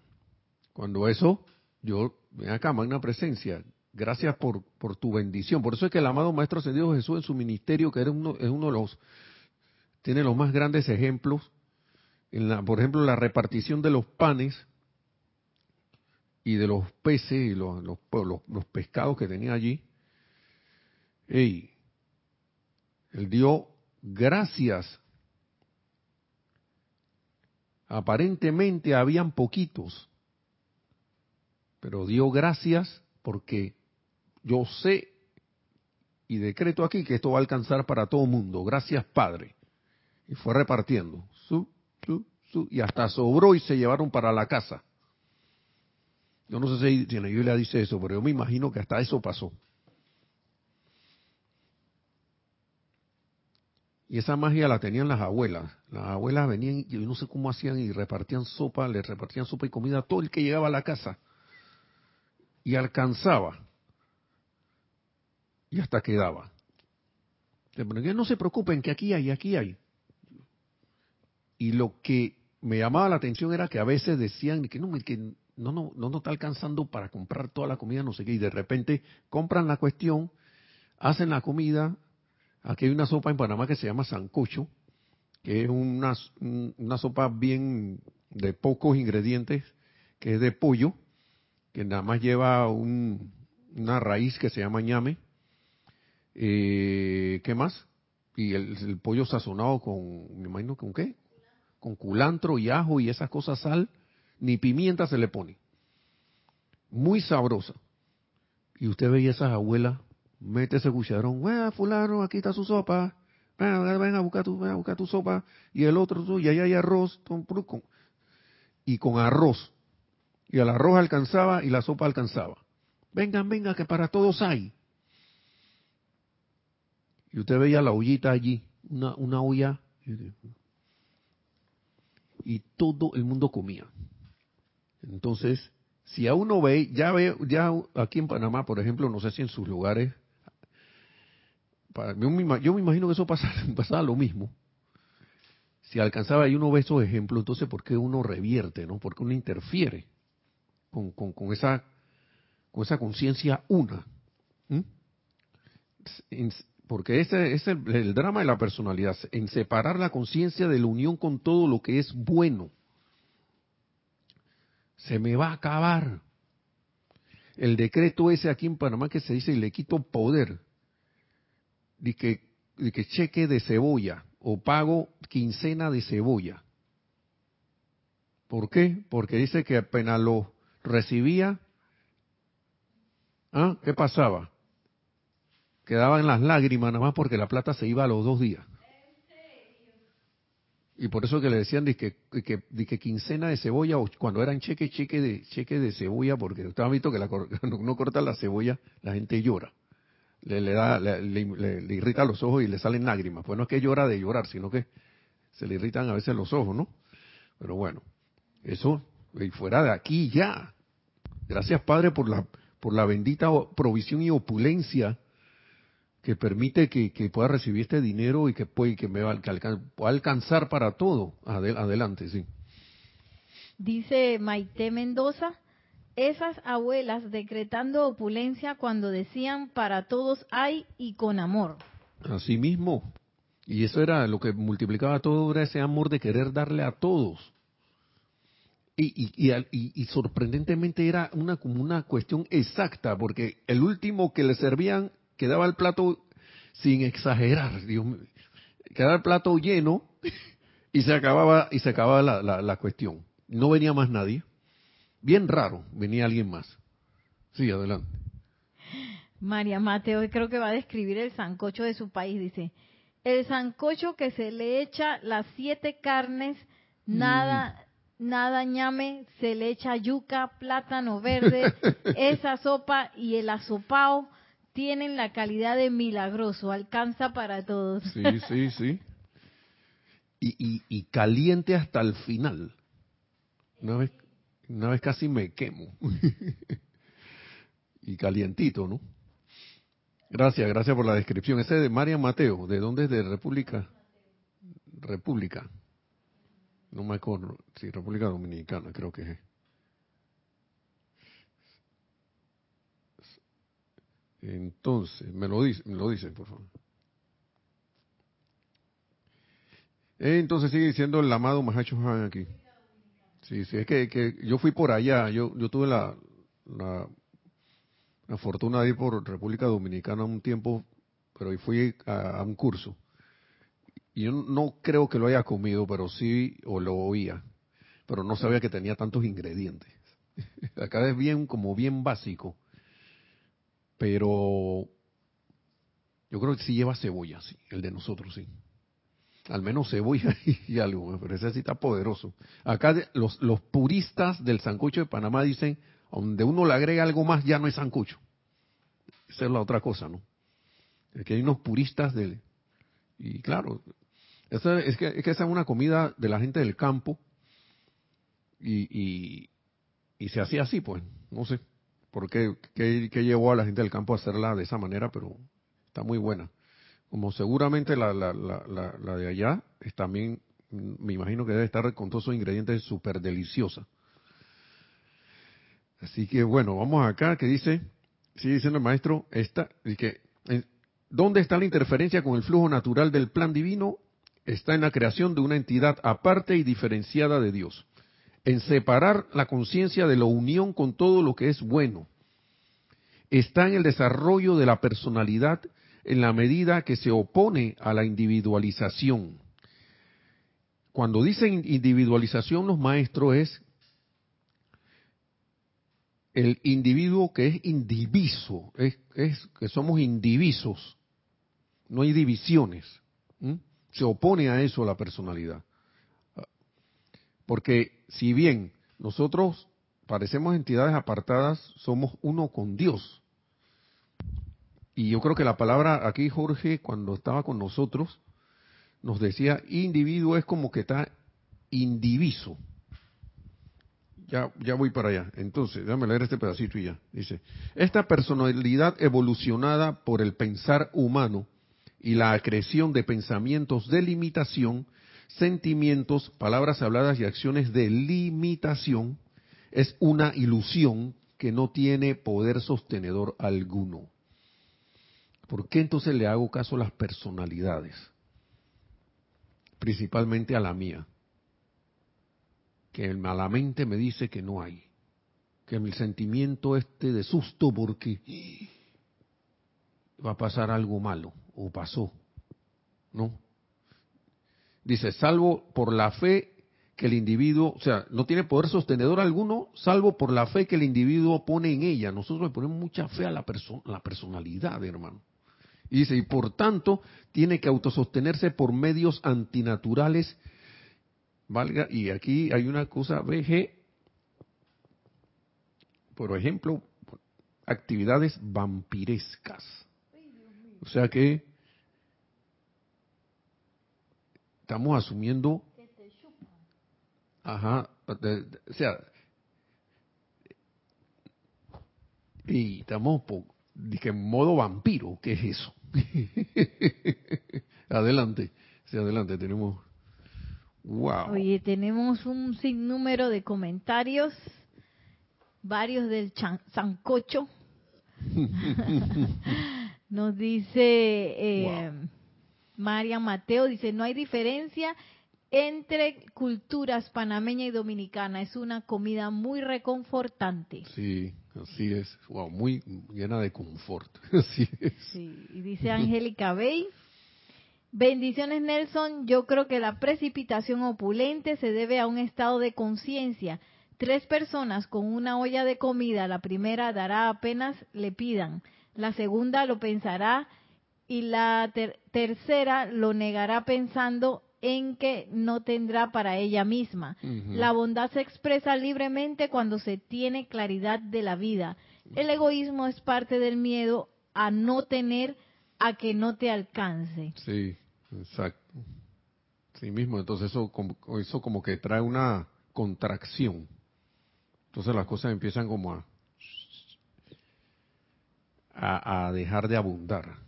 cuando eso, yo, ven acá, magna presencia, gracias por, por tu bendición. Por eso es que el amado Maestro Ascendido Jesús en su ministerio, que era uno, es uno de los, tiene los más grandes ejemplos, en la, por ejemplo, la repartición de los panes y de los peces y los, los, los, pescados que tenía allí. Ey, él dio gracias. Aparentemente habían poquitos, pero dio gracias porque yo sé y decreto aquí que esto va a alcanzar para todo mundo. Gracias, Padre. Y fue repartiendo. Su, su, su, y hasta sobró y se llevaron para la casa. Yo no sé si, en la Biblia dice eso, pero yo me imagino que hasta eso pasó. Y esa magia la tenían las abuelas. Las abuelas venían, yo no sé cómo hacían, y repartían sopa, le repartían sopa y comida a todo el que llegaba a la casa. Y alcanzaba. Y hasta quedaba. Pero no se preocupen, que aquí hay, aquí hay. Y lo que me llamaba la atención era que a veces decían que no, que no, no, no nos está alcanzando para comprar toda la comida, no sé qué, y de repente compran la cuestión, hacen la comida, aquí hay una sopa en Panamá que se llama sancocho, que es una, una sopa bien de pocos ingredientes, que es de pollo, que nada más lleva un, una raíz que se llama ñame, eh, ¿qué más? Y el, el, pollo sazonado con, me imagino, ¿con qué? Con culantro y ajo y esas cosas, sal, ni pimienta se le pone. Muy sabrosa. Y usted veía esas abuelas, mete ese cucharón, fulano, aquí está su sopa, ven, ven, a buscar tu, ven a buscar tu sopa, y el otro, y allá hay arroz, y con arroz. Y el arroz alcanzaba y la sopa alcanzaba. Vengan, vengan, que para todos hay. Y usted veía la ollita allí, una, una olla, y todo el mundo comía. Entonces, si a uno ve, ya ve, ya aquí en Panamá, por ejemplo, no sé si en sus lugares, para, yo, me, yo me imagino que eso pasaba, lo mismo. Si alcanzaba y uno ve esos ejemplos, entonces ¿por qué uno revierte, no? ¿Por qué uno interfiere con, con, con esa con esa conciencia una? ¿Mm? Porque ese es el drama de la personalidad, en separar la conciencia de la unión con todo lo que es bueno se me va a acabar. El decreto ese aquí en Panamá que se dice y le quito poder, de que, de que cheque de cebolla o pago quincena de cebolla. ¿Por qué? Porque dice que apenas lo recibía, ¿ah? ¿qué pasaba? Quedaban las lágrimas nada más porque la plata se iba a los dos días. Y por eso que le decían de que, que, quincena de cebolla, o cuando eran cheque, cheque de, cheque de cebolla, porque usted ha visto que la, cuando uno corta la cebolla, la gente llora. Le, le da, le, le, irrita los ojos y le salen lágrimas. Pues no es que llora de llorar, sino que se le irritan a veces los ojos, ¿no? Pero bueno, eso, y fuera de aquí ya. Gracias Padre por la, por la bendita provisión y opulencia que permite que, pueda recibir este dinero y que, puede, que me va alcanzar para todo. adelante, sí. Dice Maite Mendoza, esas abuelas decretando opulencia cuando decían para todos hay y con amor. Así mismo. Y eso era lo que multiplicaba todo, era ese amor de querer darle a todos. Y, y, y, y, sorprendentemente era una como una cuestión exacta, porque el último que le servían quedaba el plato, sin exagerar, Dios quedaba el plato lleno y se acababa, y se acababa la, la, cuestión. No venía más nadie. Bien raro, venía alguien más. Sí, adelante. María Mateo creo que va a describir el sancocho de su país. Dice, el sancocho que se le echa las siete carnes, nada, mm. nada ñame, se le echa yuca, plátano verde, esa sopa y el asopao tienen la calidad de milagroso, alcanza para todos. Sí, sí, sí. Y, y, caliente hasta el final. Una vez, una vez casi me quemo. y calientito, ¿no? Gracias, gracias por la descripción. Ese es de María Mateo. ¿De dónde es? De República. República. No me acuerdo. Sí, República Dominicana, creo que es. Entonces, me lo dice, me lo dicen, por favor. Entonces sigue diciendo el amado Mahacho Han aquí. Sí, sí, es que, yo fui por allá, yo, yo tuve la, la, fortuna de ir por República Dominicana un tiempo, pero ahí fui a, un curso. Y yo no creo que lo haya comido, pero sí, o lo oía, pero no sabía que tenía tantos ingredientes. Acá es bien, como bien básico, pero yo creo que sí lleva cebolla, sí, el de nosotros, sí al menos cebolla y algo, pero ese sí está poderoso. Acá los, los puristas del sancocho de Panamá dicen, donde uno le agrega algo más ya no es sancocho. Esa es la otra cosa, ¿no? Que hay unos puristas del... Y claro, es, que, es que esa es una comida de la gente del campo y, y, y se hacía así, pues, no sé por qué, qué, qué llevó a la gente del campo a hacerla de esa manera, pero está muy buena como seguramente la, de allá también, me imagino que debe estar con todos esos ingredientes súper deliciosa. Así que bueno, vamos acá que dice, sigue diciendo el maestro, esta, que, ¿dónde está la interferencia con el flujo natural del plan divino? Está en la creación de una entidad aparte y diferenciada de Dios, en separar la conciencia de la unión con todo lo que es bueno. Está en el desarrollo de la personalidad en la medida que se opone a la individualización. Cuando dicen individualización los maestros es el individuo que es indiviso, es, que somos indivisos, no hay divisiones. Se opone a eso la personalidad. Porque si bien nosotros parecemos entidades apartadas, somos uno con Dios. Y yo creo que la palabra aquí, Jorge, cuando estaba con nosotros, nos decía, individuo es como que está indiviso. Ya, ya voy para allá. Entonces, déjame leer este pedacito y ya. Dice, esta personalidad evolucionada por el pensar humano y la acreción de pensamientos de limitación, sentimientos, palabras habladas y acciones de limitación, es una ilusión que no tiene poder sostenedor alguno. ¿Por qué entonces le hago caso a las personalidades? Principalmente a la mía. Que malamente me dice que no hay. Que mi sentimiento este de susto porque va a pasar algo malo o pasó. ¿No? Dice, salvo por la fe que el individuo, o sea, no tiene poder sostenedor alguno, salvo por la fe que el individuo pone en ella. Nosotros le ponemos mucha fe a la, la personalidad, hermano. Dice, y por tanto, tiene que autosostenerse por medios antinaturales. Valga, y aquí hay una cosa, VG, por ejemplo, actividades vampirescas. O sea que estamos asumiendo, ajá, o sea, y estamos en modo vampiro, ¿qué es eso? adelante, sí, adelante, tenemos... Wow. Oye, tenemos un sinnúmero de comentarios, varios del sancocho. Nos dice eh, María Mateo, dice, no hay diferencia entre culturas panameña y dominicana, es una comida muy reconfortante. Sí, Así es, wow, muy llena de confort. Así es. Sí, y dice Angélica Bey, bendiciones Nelson, yo creo que la precipitación opulente se debe a un estado de conciencia. Tres personas con una olla de comida, la primera dará apenas le pidan, la segunda lo pensará y la tercera lo negará pensando en que no tendrá para ella misma. La bondad se expresa libremente cuando se tiene claridad de la vida. El egoísmo es parte del miedo a no tener, a que no te alcance. Sí, exacto. Sí mismo, entonces eso, eso como que trae una contracción. Entonces las cosas empiezan como a, a, dejar de abundar.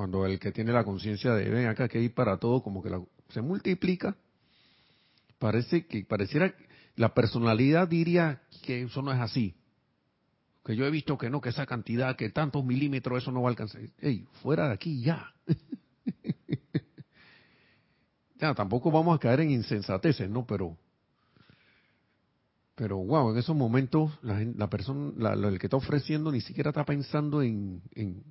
Cuando el que tiene la conciencia de, ven acá que hay para todo, como que se multiplica, parece que pareciera, la personalidad diría que eso no es así. Que yo he visto que no, que esa cantidad, que tantos milímetros, eso no va a alcanzar. Ey, fuera de aquí ya. ya, tampoco vamos a caer en insensateces, ¿no? Pero pero wow, en esos momentos la, persona, el que está ofreciendo ni siquiera está pensando en, en,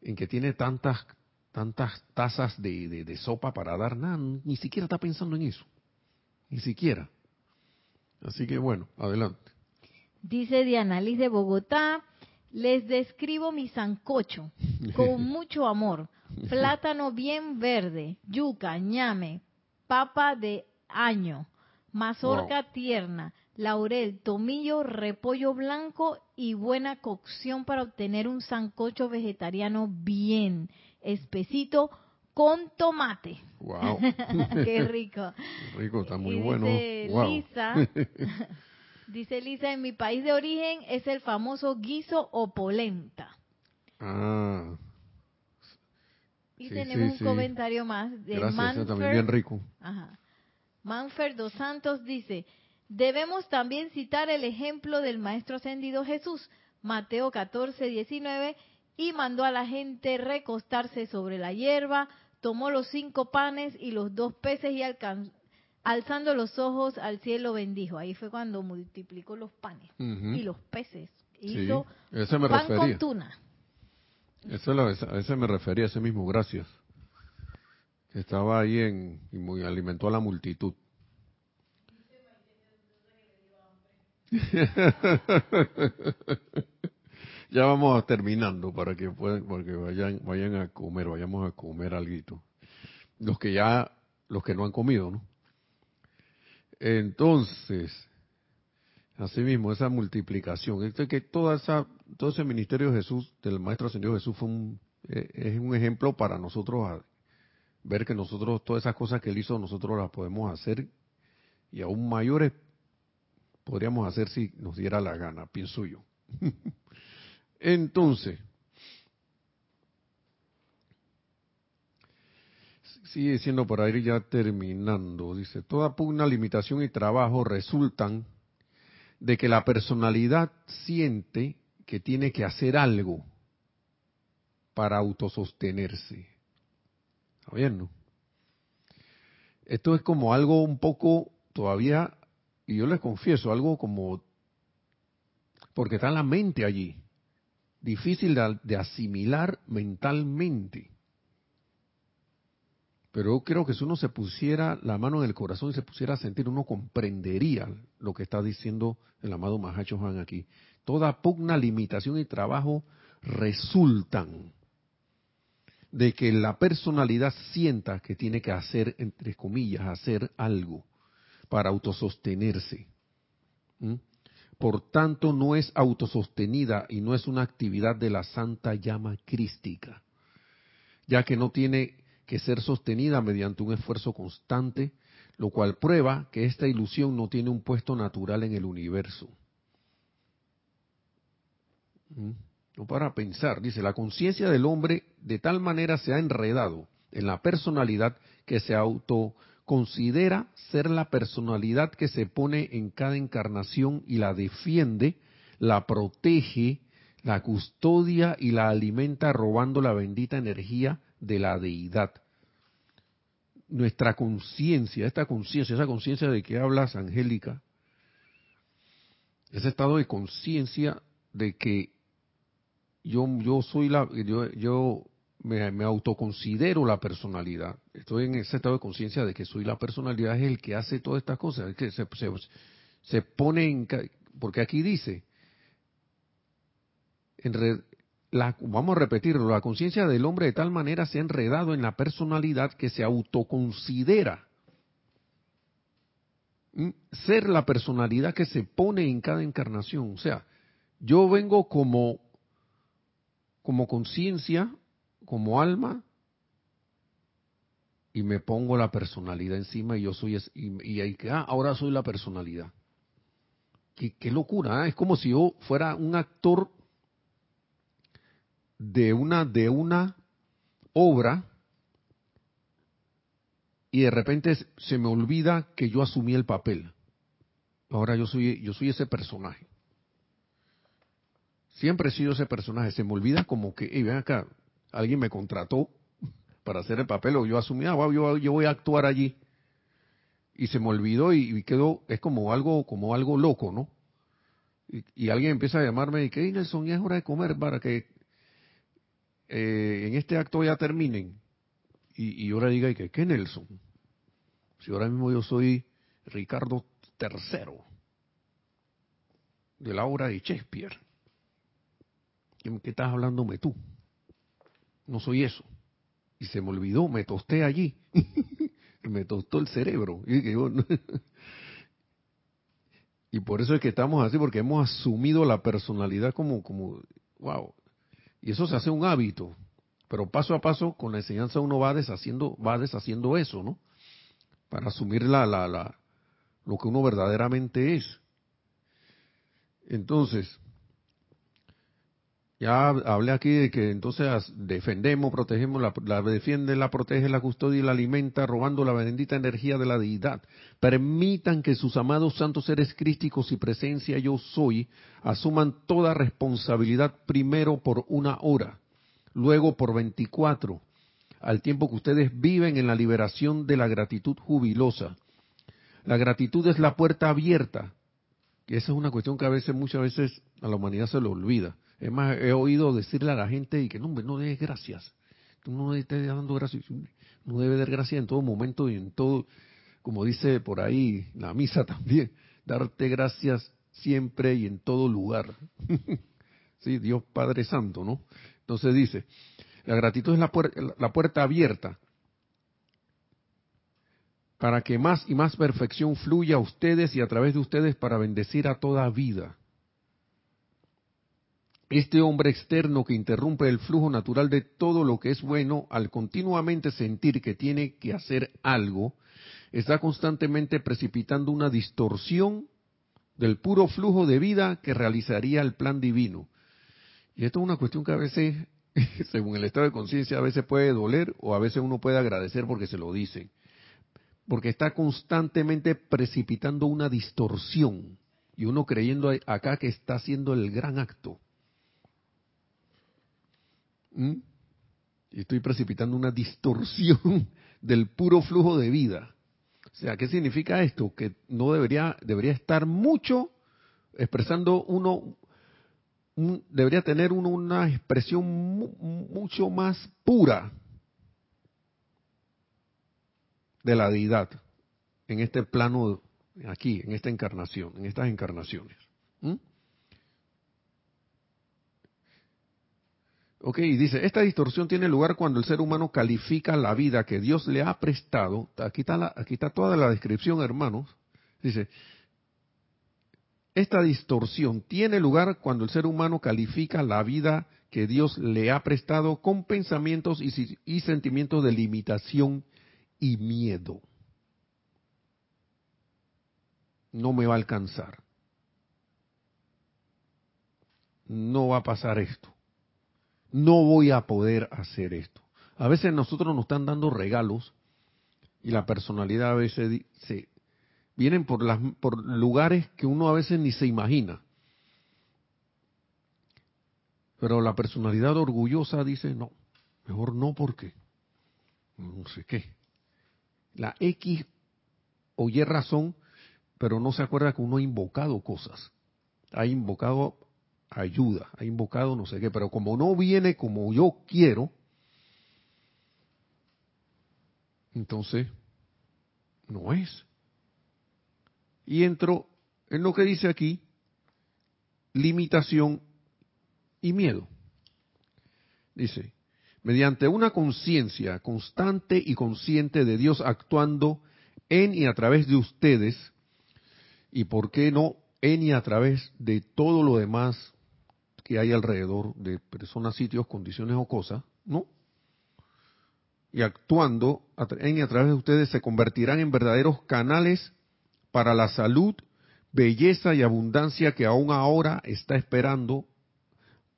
que tiene tantas tantas tazas de, de, sopa para dar, nada, ni siquiera está pensando en eso, ni siquiera. Así que bueno, adelante. Dice Diana Liz de Bogotá, les describo mi sancocho con mucho amor. Plátano bien verde, yuca, ñame, papa de año, mazorca tierna, laurel, tomillo, repollo blanco y buena cocción para obtener un sancocho vegetariano bien espesito con tomate. Wow. Qué rico. rico, está muy bueno. Dice Lisa, dice Lisa, en mi país de origen es el famoso guiso o polenta. Ah. Y tenemos un comentario más de Gracias, también bien rico. Ajá. Manfer dos Santos dice, debemos también citar el ejemplo del Maestro Ascendido Jesús, Mateo 14, 19, y mandó a la gente recostarse sobre la hierba, tomó los cinco panes y los dos peces y alzando los ojos al cielo bendijo. Ahí fue cuando multiplicó los panes y los peces. Hizo ese me pan refería. con tuna. Eso, a ese me refería, ese mismo, gracias estaba ahí en, y alimentó a la multitud. ya vamos terminando para que puedan, porque vayan, vayan a comer, vayamos a comer algo. Los que ya, los que no han comido, ¿no? Entonces, asimismo, esa multiplicación, este que toda esa, todo ese ministerio de Jesús, del Maestro Ascendido Jesús, fue un, eh, es un ejemplo para nosotros ver que nosotros, todas esas cosas que él hizo, nosotros las podemos hacer y aún mayores podríamos hacer si nos diera la gana, pienso yo. Entonces, sigue diciendo por ahí ya terminando, dice, toda pugna, limitación y trabajo resultan de que la personalidad siente que tiene que hacer algo para autosostenerse bien, Esto es como algo un poco todavía, y yo les confieso, algo como, porque está la mente allí, difícil de, asimilar mentalmente. Pero yo creo que si uno se pusiera la mano en el corazón y se pusiera a sentir, uno comprendería lo que está diciendo el amado Mahacho Han aquí. Toda pugna, limitación y trabajo resultan de que la personalidad sienta que tiene que hacer, entre comillas, hacer algo para autosostenerse. Por tanto, no es autosostenida y no es una actividad de la santa llama crística, ya que no tiene que ser sostenida mediante un esfuerzo constante, lo cual prueba que esta ilusión no tiene un puesto natural en el universo. No para pensar, dice, la conciencia del hombre de tal manera se ha enredado en la personalidad que se autoconsidera ser la personalidad que se pone en cada encarnación y la defiende, la protege, la custodia y la alimenta robando la bendita energía de la deidad. Nuestra conciencia, esta conciencia, esa conciencia de que hablas, Angélica, ese estado de conciencia de que yo, yo soy la, yo, yo me, autoconsidero la personalidad. Estoy en ese estado de conciencia de que soy la personalidad, es el que hace todas estas cosas, es que se, se, se pone en, porque aquí dice, en la, vamos a repetirlo, la conciencia del hombre de tal manera se ha enredado en la personalidad que se autoconsidera ser la personalidad que se pone en cada encarnación. O sea, yo vengo como como conciencia, como alma, y me pongo la personalidad encima y yo soy, y, y ah, ahora soy la personalidad. Qué, qué locura, ¿eh? es como si yo fuera un actor de una, de una obra y de repente se me olvida que yo asumí el papel. Ahora yo soy, yo soy ese personaje. Siempre he sido ese personaje. Se me olvida como que, hey, ven acá, alguien me contrató para hacer el papel o yo asumí, ah, yo, yo voy a actuar allí. Y se me olvidó y, quedó, es como algo, como algo loco, ¿no? Y, alguien empieza a llamarme y que, hey, Nelson, ya es hora de comer para que eh, en este acto ya terminen. Y, y ahora diga, ¿y que qué Nelson? Si ahora mismo yo soy Ricardo III de la obra de Shakespeare. ¿Qué estás hablándome tú? No soy eso. Y se me olvidó, me tosté allí. me tostó el cerebro. Y, por eso es que estamos así, porque hemos asumido la personalidad como, como, wow. Y eso se hace un hábito. Pero paso a paso, con la enseñanza uno va deshaciendo, va deshaciendo eso, ¿no? Para asumir la, la, la, lo que uno verdaderamente es. Entonces, ya hablé aquí de que entonces defendemos, protegemos, la, la, defiende, la protege, la custodia y la alimenta, robando la bendita energía de la deidad. Permitan que sus amados santos seres crísticos y presencia yo soy asuman toda responsabilidad primero por una hora, luego por veinticuatro, al tiempo que ustedes viven en la liberación de la gratitud jubilosa. La gratitud es la puerta abierta. Y esa es una cuestión que a veces, muchas veces, a la humanidad se le olvida. Es más, he oído decirle a la gente y que no, no des gracias. Tú no estés dando gracias. No debe dar gracias en todo momento y en todo, como dice por ahí la misa también, darte gracias siempre y en todo lugar. sí, Dios Padre Santo, ¿no? Entonces dice, la gratitud es la, la puerta abierta para que más y más perfección fluya a ustedes y a través de ustedes para bendecir a toda vida. Este hombre externo que interrumpe el flujo natural de todo lo que es bueno al continuamente sentir que tiene que hacer algo, está constantemente precipitando una distorsión del puro flujo de vida que realizaría el plan divino. Y esto es una cuestión que a veces según el estado de conciencia, a veces puede doler o a veces uno puede agradecer porque se lo dicen. Porque está constantemente precipitando una distorsión y uno creyendo acá que está haciendo el gran acto. ¿Mm? Y estoy precipitando una distorsión del puro flujo de vida. O sea, ¿qué significa esto? Que no debería, debería estar mucho expresando uno debería tener uno una expresión mucho más pura de la deidad en este plano aquí, en esta encarnación, en estas encarnaciones. ¿Mm? Ok, dice, esta distorsión tiene lugar cuando el ser humano califica la vida que Dios le ha prestado. Aquí está, la, aquí está toda la descripción, hermanos. Dice, esta distorsión tiene lugar cuando el ser humano califica la vida que Dios le ha prestado con pensamientos y, sentimientos de limitación y miedo. No me va a alcanzar. No va a pasar esto. No voy a poder hacer esto. A veces nosotros nos están dando regalos y la personalidad a veces se, vienen por, las, por lugares que uno a veces ni se imagina. Pero la personalidad orgullosa dice, no, mejor no porque no sé qué. La X o Y razón, pero no se acuerda que uno ha invocado cosas. Ha invocado ayuda, ha invocado no sé qué, pero como no viene como yo quiero, entonces no es. Y entro en lo que dice aquí, limitación y miedo. Dice, mediante una conciencia constante y consciente de Dios actuando en y a través de ustedes, y por qué no en y a través de todo lo demás que hay alrededor de personas, sitios, condiciones o cosas, ¿no? Y actuando en y a través de ustedes se convertirán en verdaderos canales para la salud, belleza y abundancia que aún ahora está esperando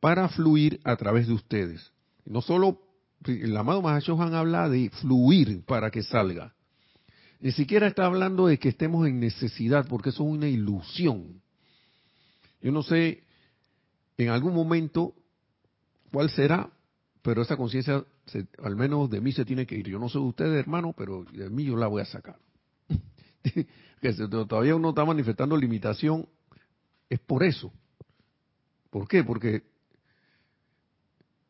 para fluir a través de ustedes. No solo el amado Mahashohan habla de fluir para que salga. Ni siquiera está hablando de que estemos en necesidad, porque eso es una ilusión. Yo no sé en algún momento cuál será, pero esa conciencia, al menos de mí, se tiene que ir. Yo no sé de ustedes, hermano, pero de mí yo la voy a sacar. que todavía uno está manifestando limitación, es por eso. ¿Por qué? Porque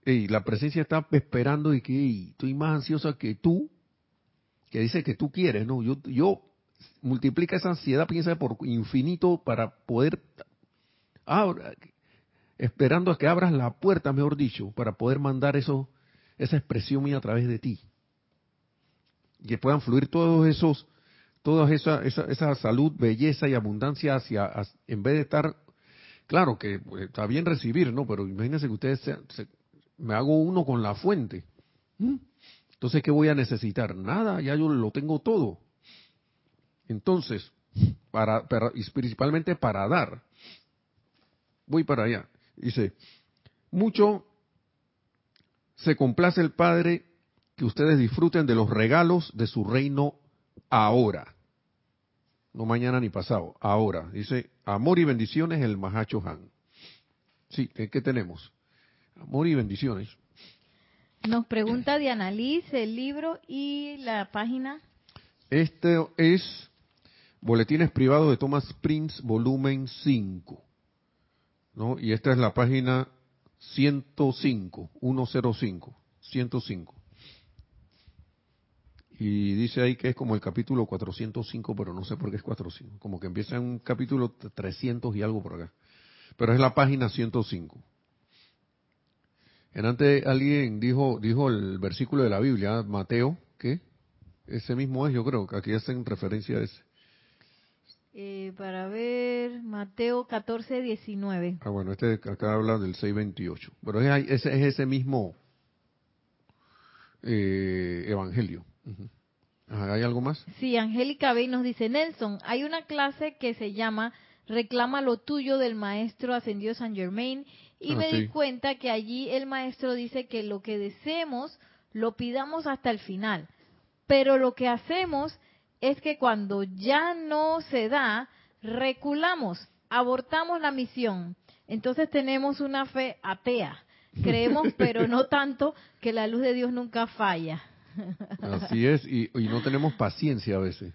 la presencia está esperando y que estoy más ansiosa que tú, que dice que tú quieres, ¿no? Yo, yo multiplica esa ansiedad, piensa por infinito para poder, ahora, esperando a que abras la puerta, mejor dicho, para poder mandar eso, esa expresión mía a través de ti. Que puedan fluir todos esos, toda esa, esa, salud, belleza y abundancia hacia, en vez de estar, claro que pues, está bien recibir, ¿no? Pero imagínense que ustedes me hago uno con la fuente. Entonces, ¿qué voy a necesitar? Nada, ya yo lo tengo todo. Entonces, para, y principalmente para dar. Voy para allá. Dice, mucho se complace el Padre que ustedes disfruten de los regalos de su reino ahora. No mañana ni pasado, ahora. Dice, amor y bendiciones el Mahacho Han. Sí, ¿qué tenemos? Amor y bendiciones. Nos pregunta Diana Liz el libro y la página. Este es Boletines Privados de Thomas Prince, volumen 5. ¿No? Y esta es la página 105, 105, 105. Y dice ahí que es como el capítulo 405, pero no sé por qué es 405. Como que empieza en un capítulo 300 y algo por acá. Pero es la página 105. En antes alguien dijo, dijo el versículo de la Biblia, Mateo, ¿qué? Ese mismo es, yo creo, que aquí hacen referencia a ese. Eh, para ver, Mateo 14, 19. Ah, bueno, este acá habla del 6.28. Pero es, es, es ese mismo eh, evangelio. ¿Hay algo más? Sí, Angélica Bey nos dice, Nelson, hay una clase que se llama Reclama lo tuyo del maestro ascendido San Germain y ah, me di cuenta que allí el maestro dice que lo que deseemos lo pidamos hasta el final. Pero lo que hacemos es que cuando ya no se da, reculamos, abortamos la misión. Entonces tenemos una fe atea. Creemos, pero no tanto, que la luz de Dios nunca falla. Así es, y, no tenemos paciencia a veces.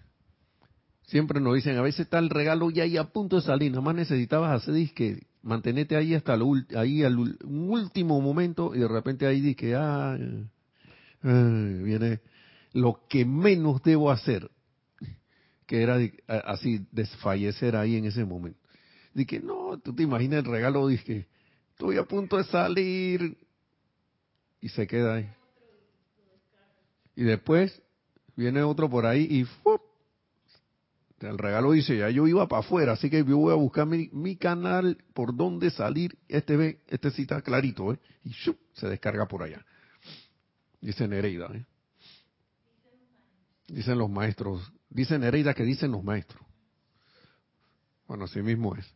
Siempre nos dicen, a veces está el regalo ya ahí a punto de salir, nada más necesitabas hacer disque mantenete ahí hasta lo, ahí al último momento y de repente ahí di que ah, viene lo que menos debo hacer que era así desfallecer ahí en ese momento dije no tú te imaginas el regalo dije estoy a punto de salir y se queda ahí y después viene otro por ahí y ¡fup! El regalo dice, ya yo iba para afuera, así que yo voy a buscar mi, canal por donde salir. Este ve, este cita clarito, ¿eh? Y se descarga por allá. Dice Nereida, ¿eh? Dicen los maestros. Dice Nereida que dicen los maestros. Bueno, así mismo es.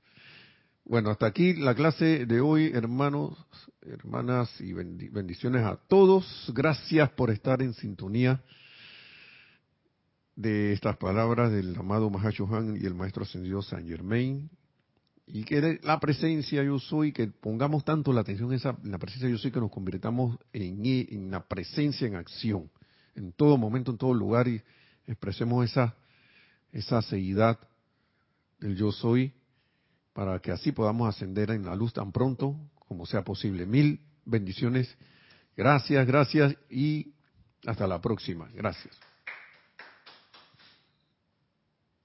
Bueno, hasta aquí la clase de hoy, hermanos, hermanas, y bendiciones a todos. Gracias por estar en sintonía de estas palabras del amado Mahashohan y el maestro ascendido Saint Germain y que la presencia yo soy, que pongamos tanto la atención en, esa, la presencia yo soy, que nos convirtamos en, en la presencia en acción, en todo momento, en todo lugar, y expresemos esa, esa seguidad del yo soy, para que así podamos ascender en la luz tan pronto como sea posible. Mil bendiciones, gracias, gracias y hasta la próxima. Gracias.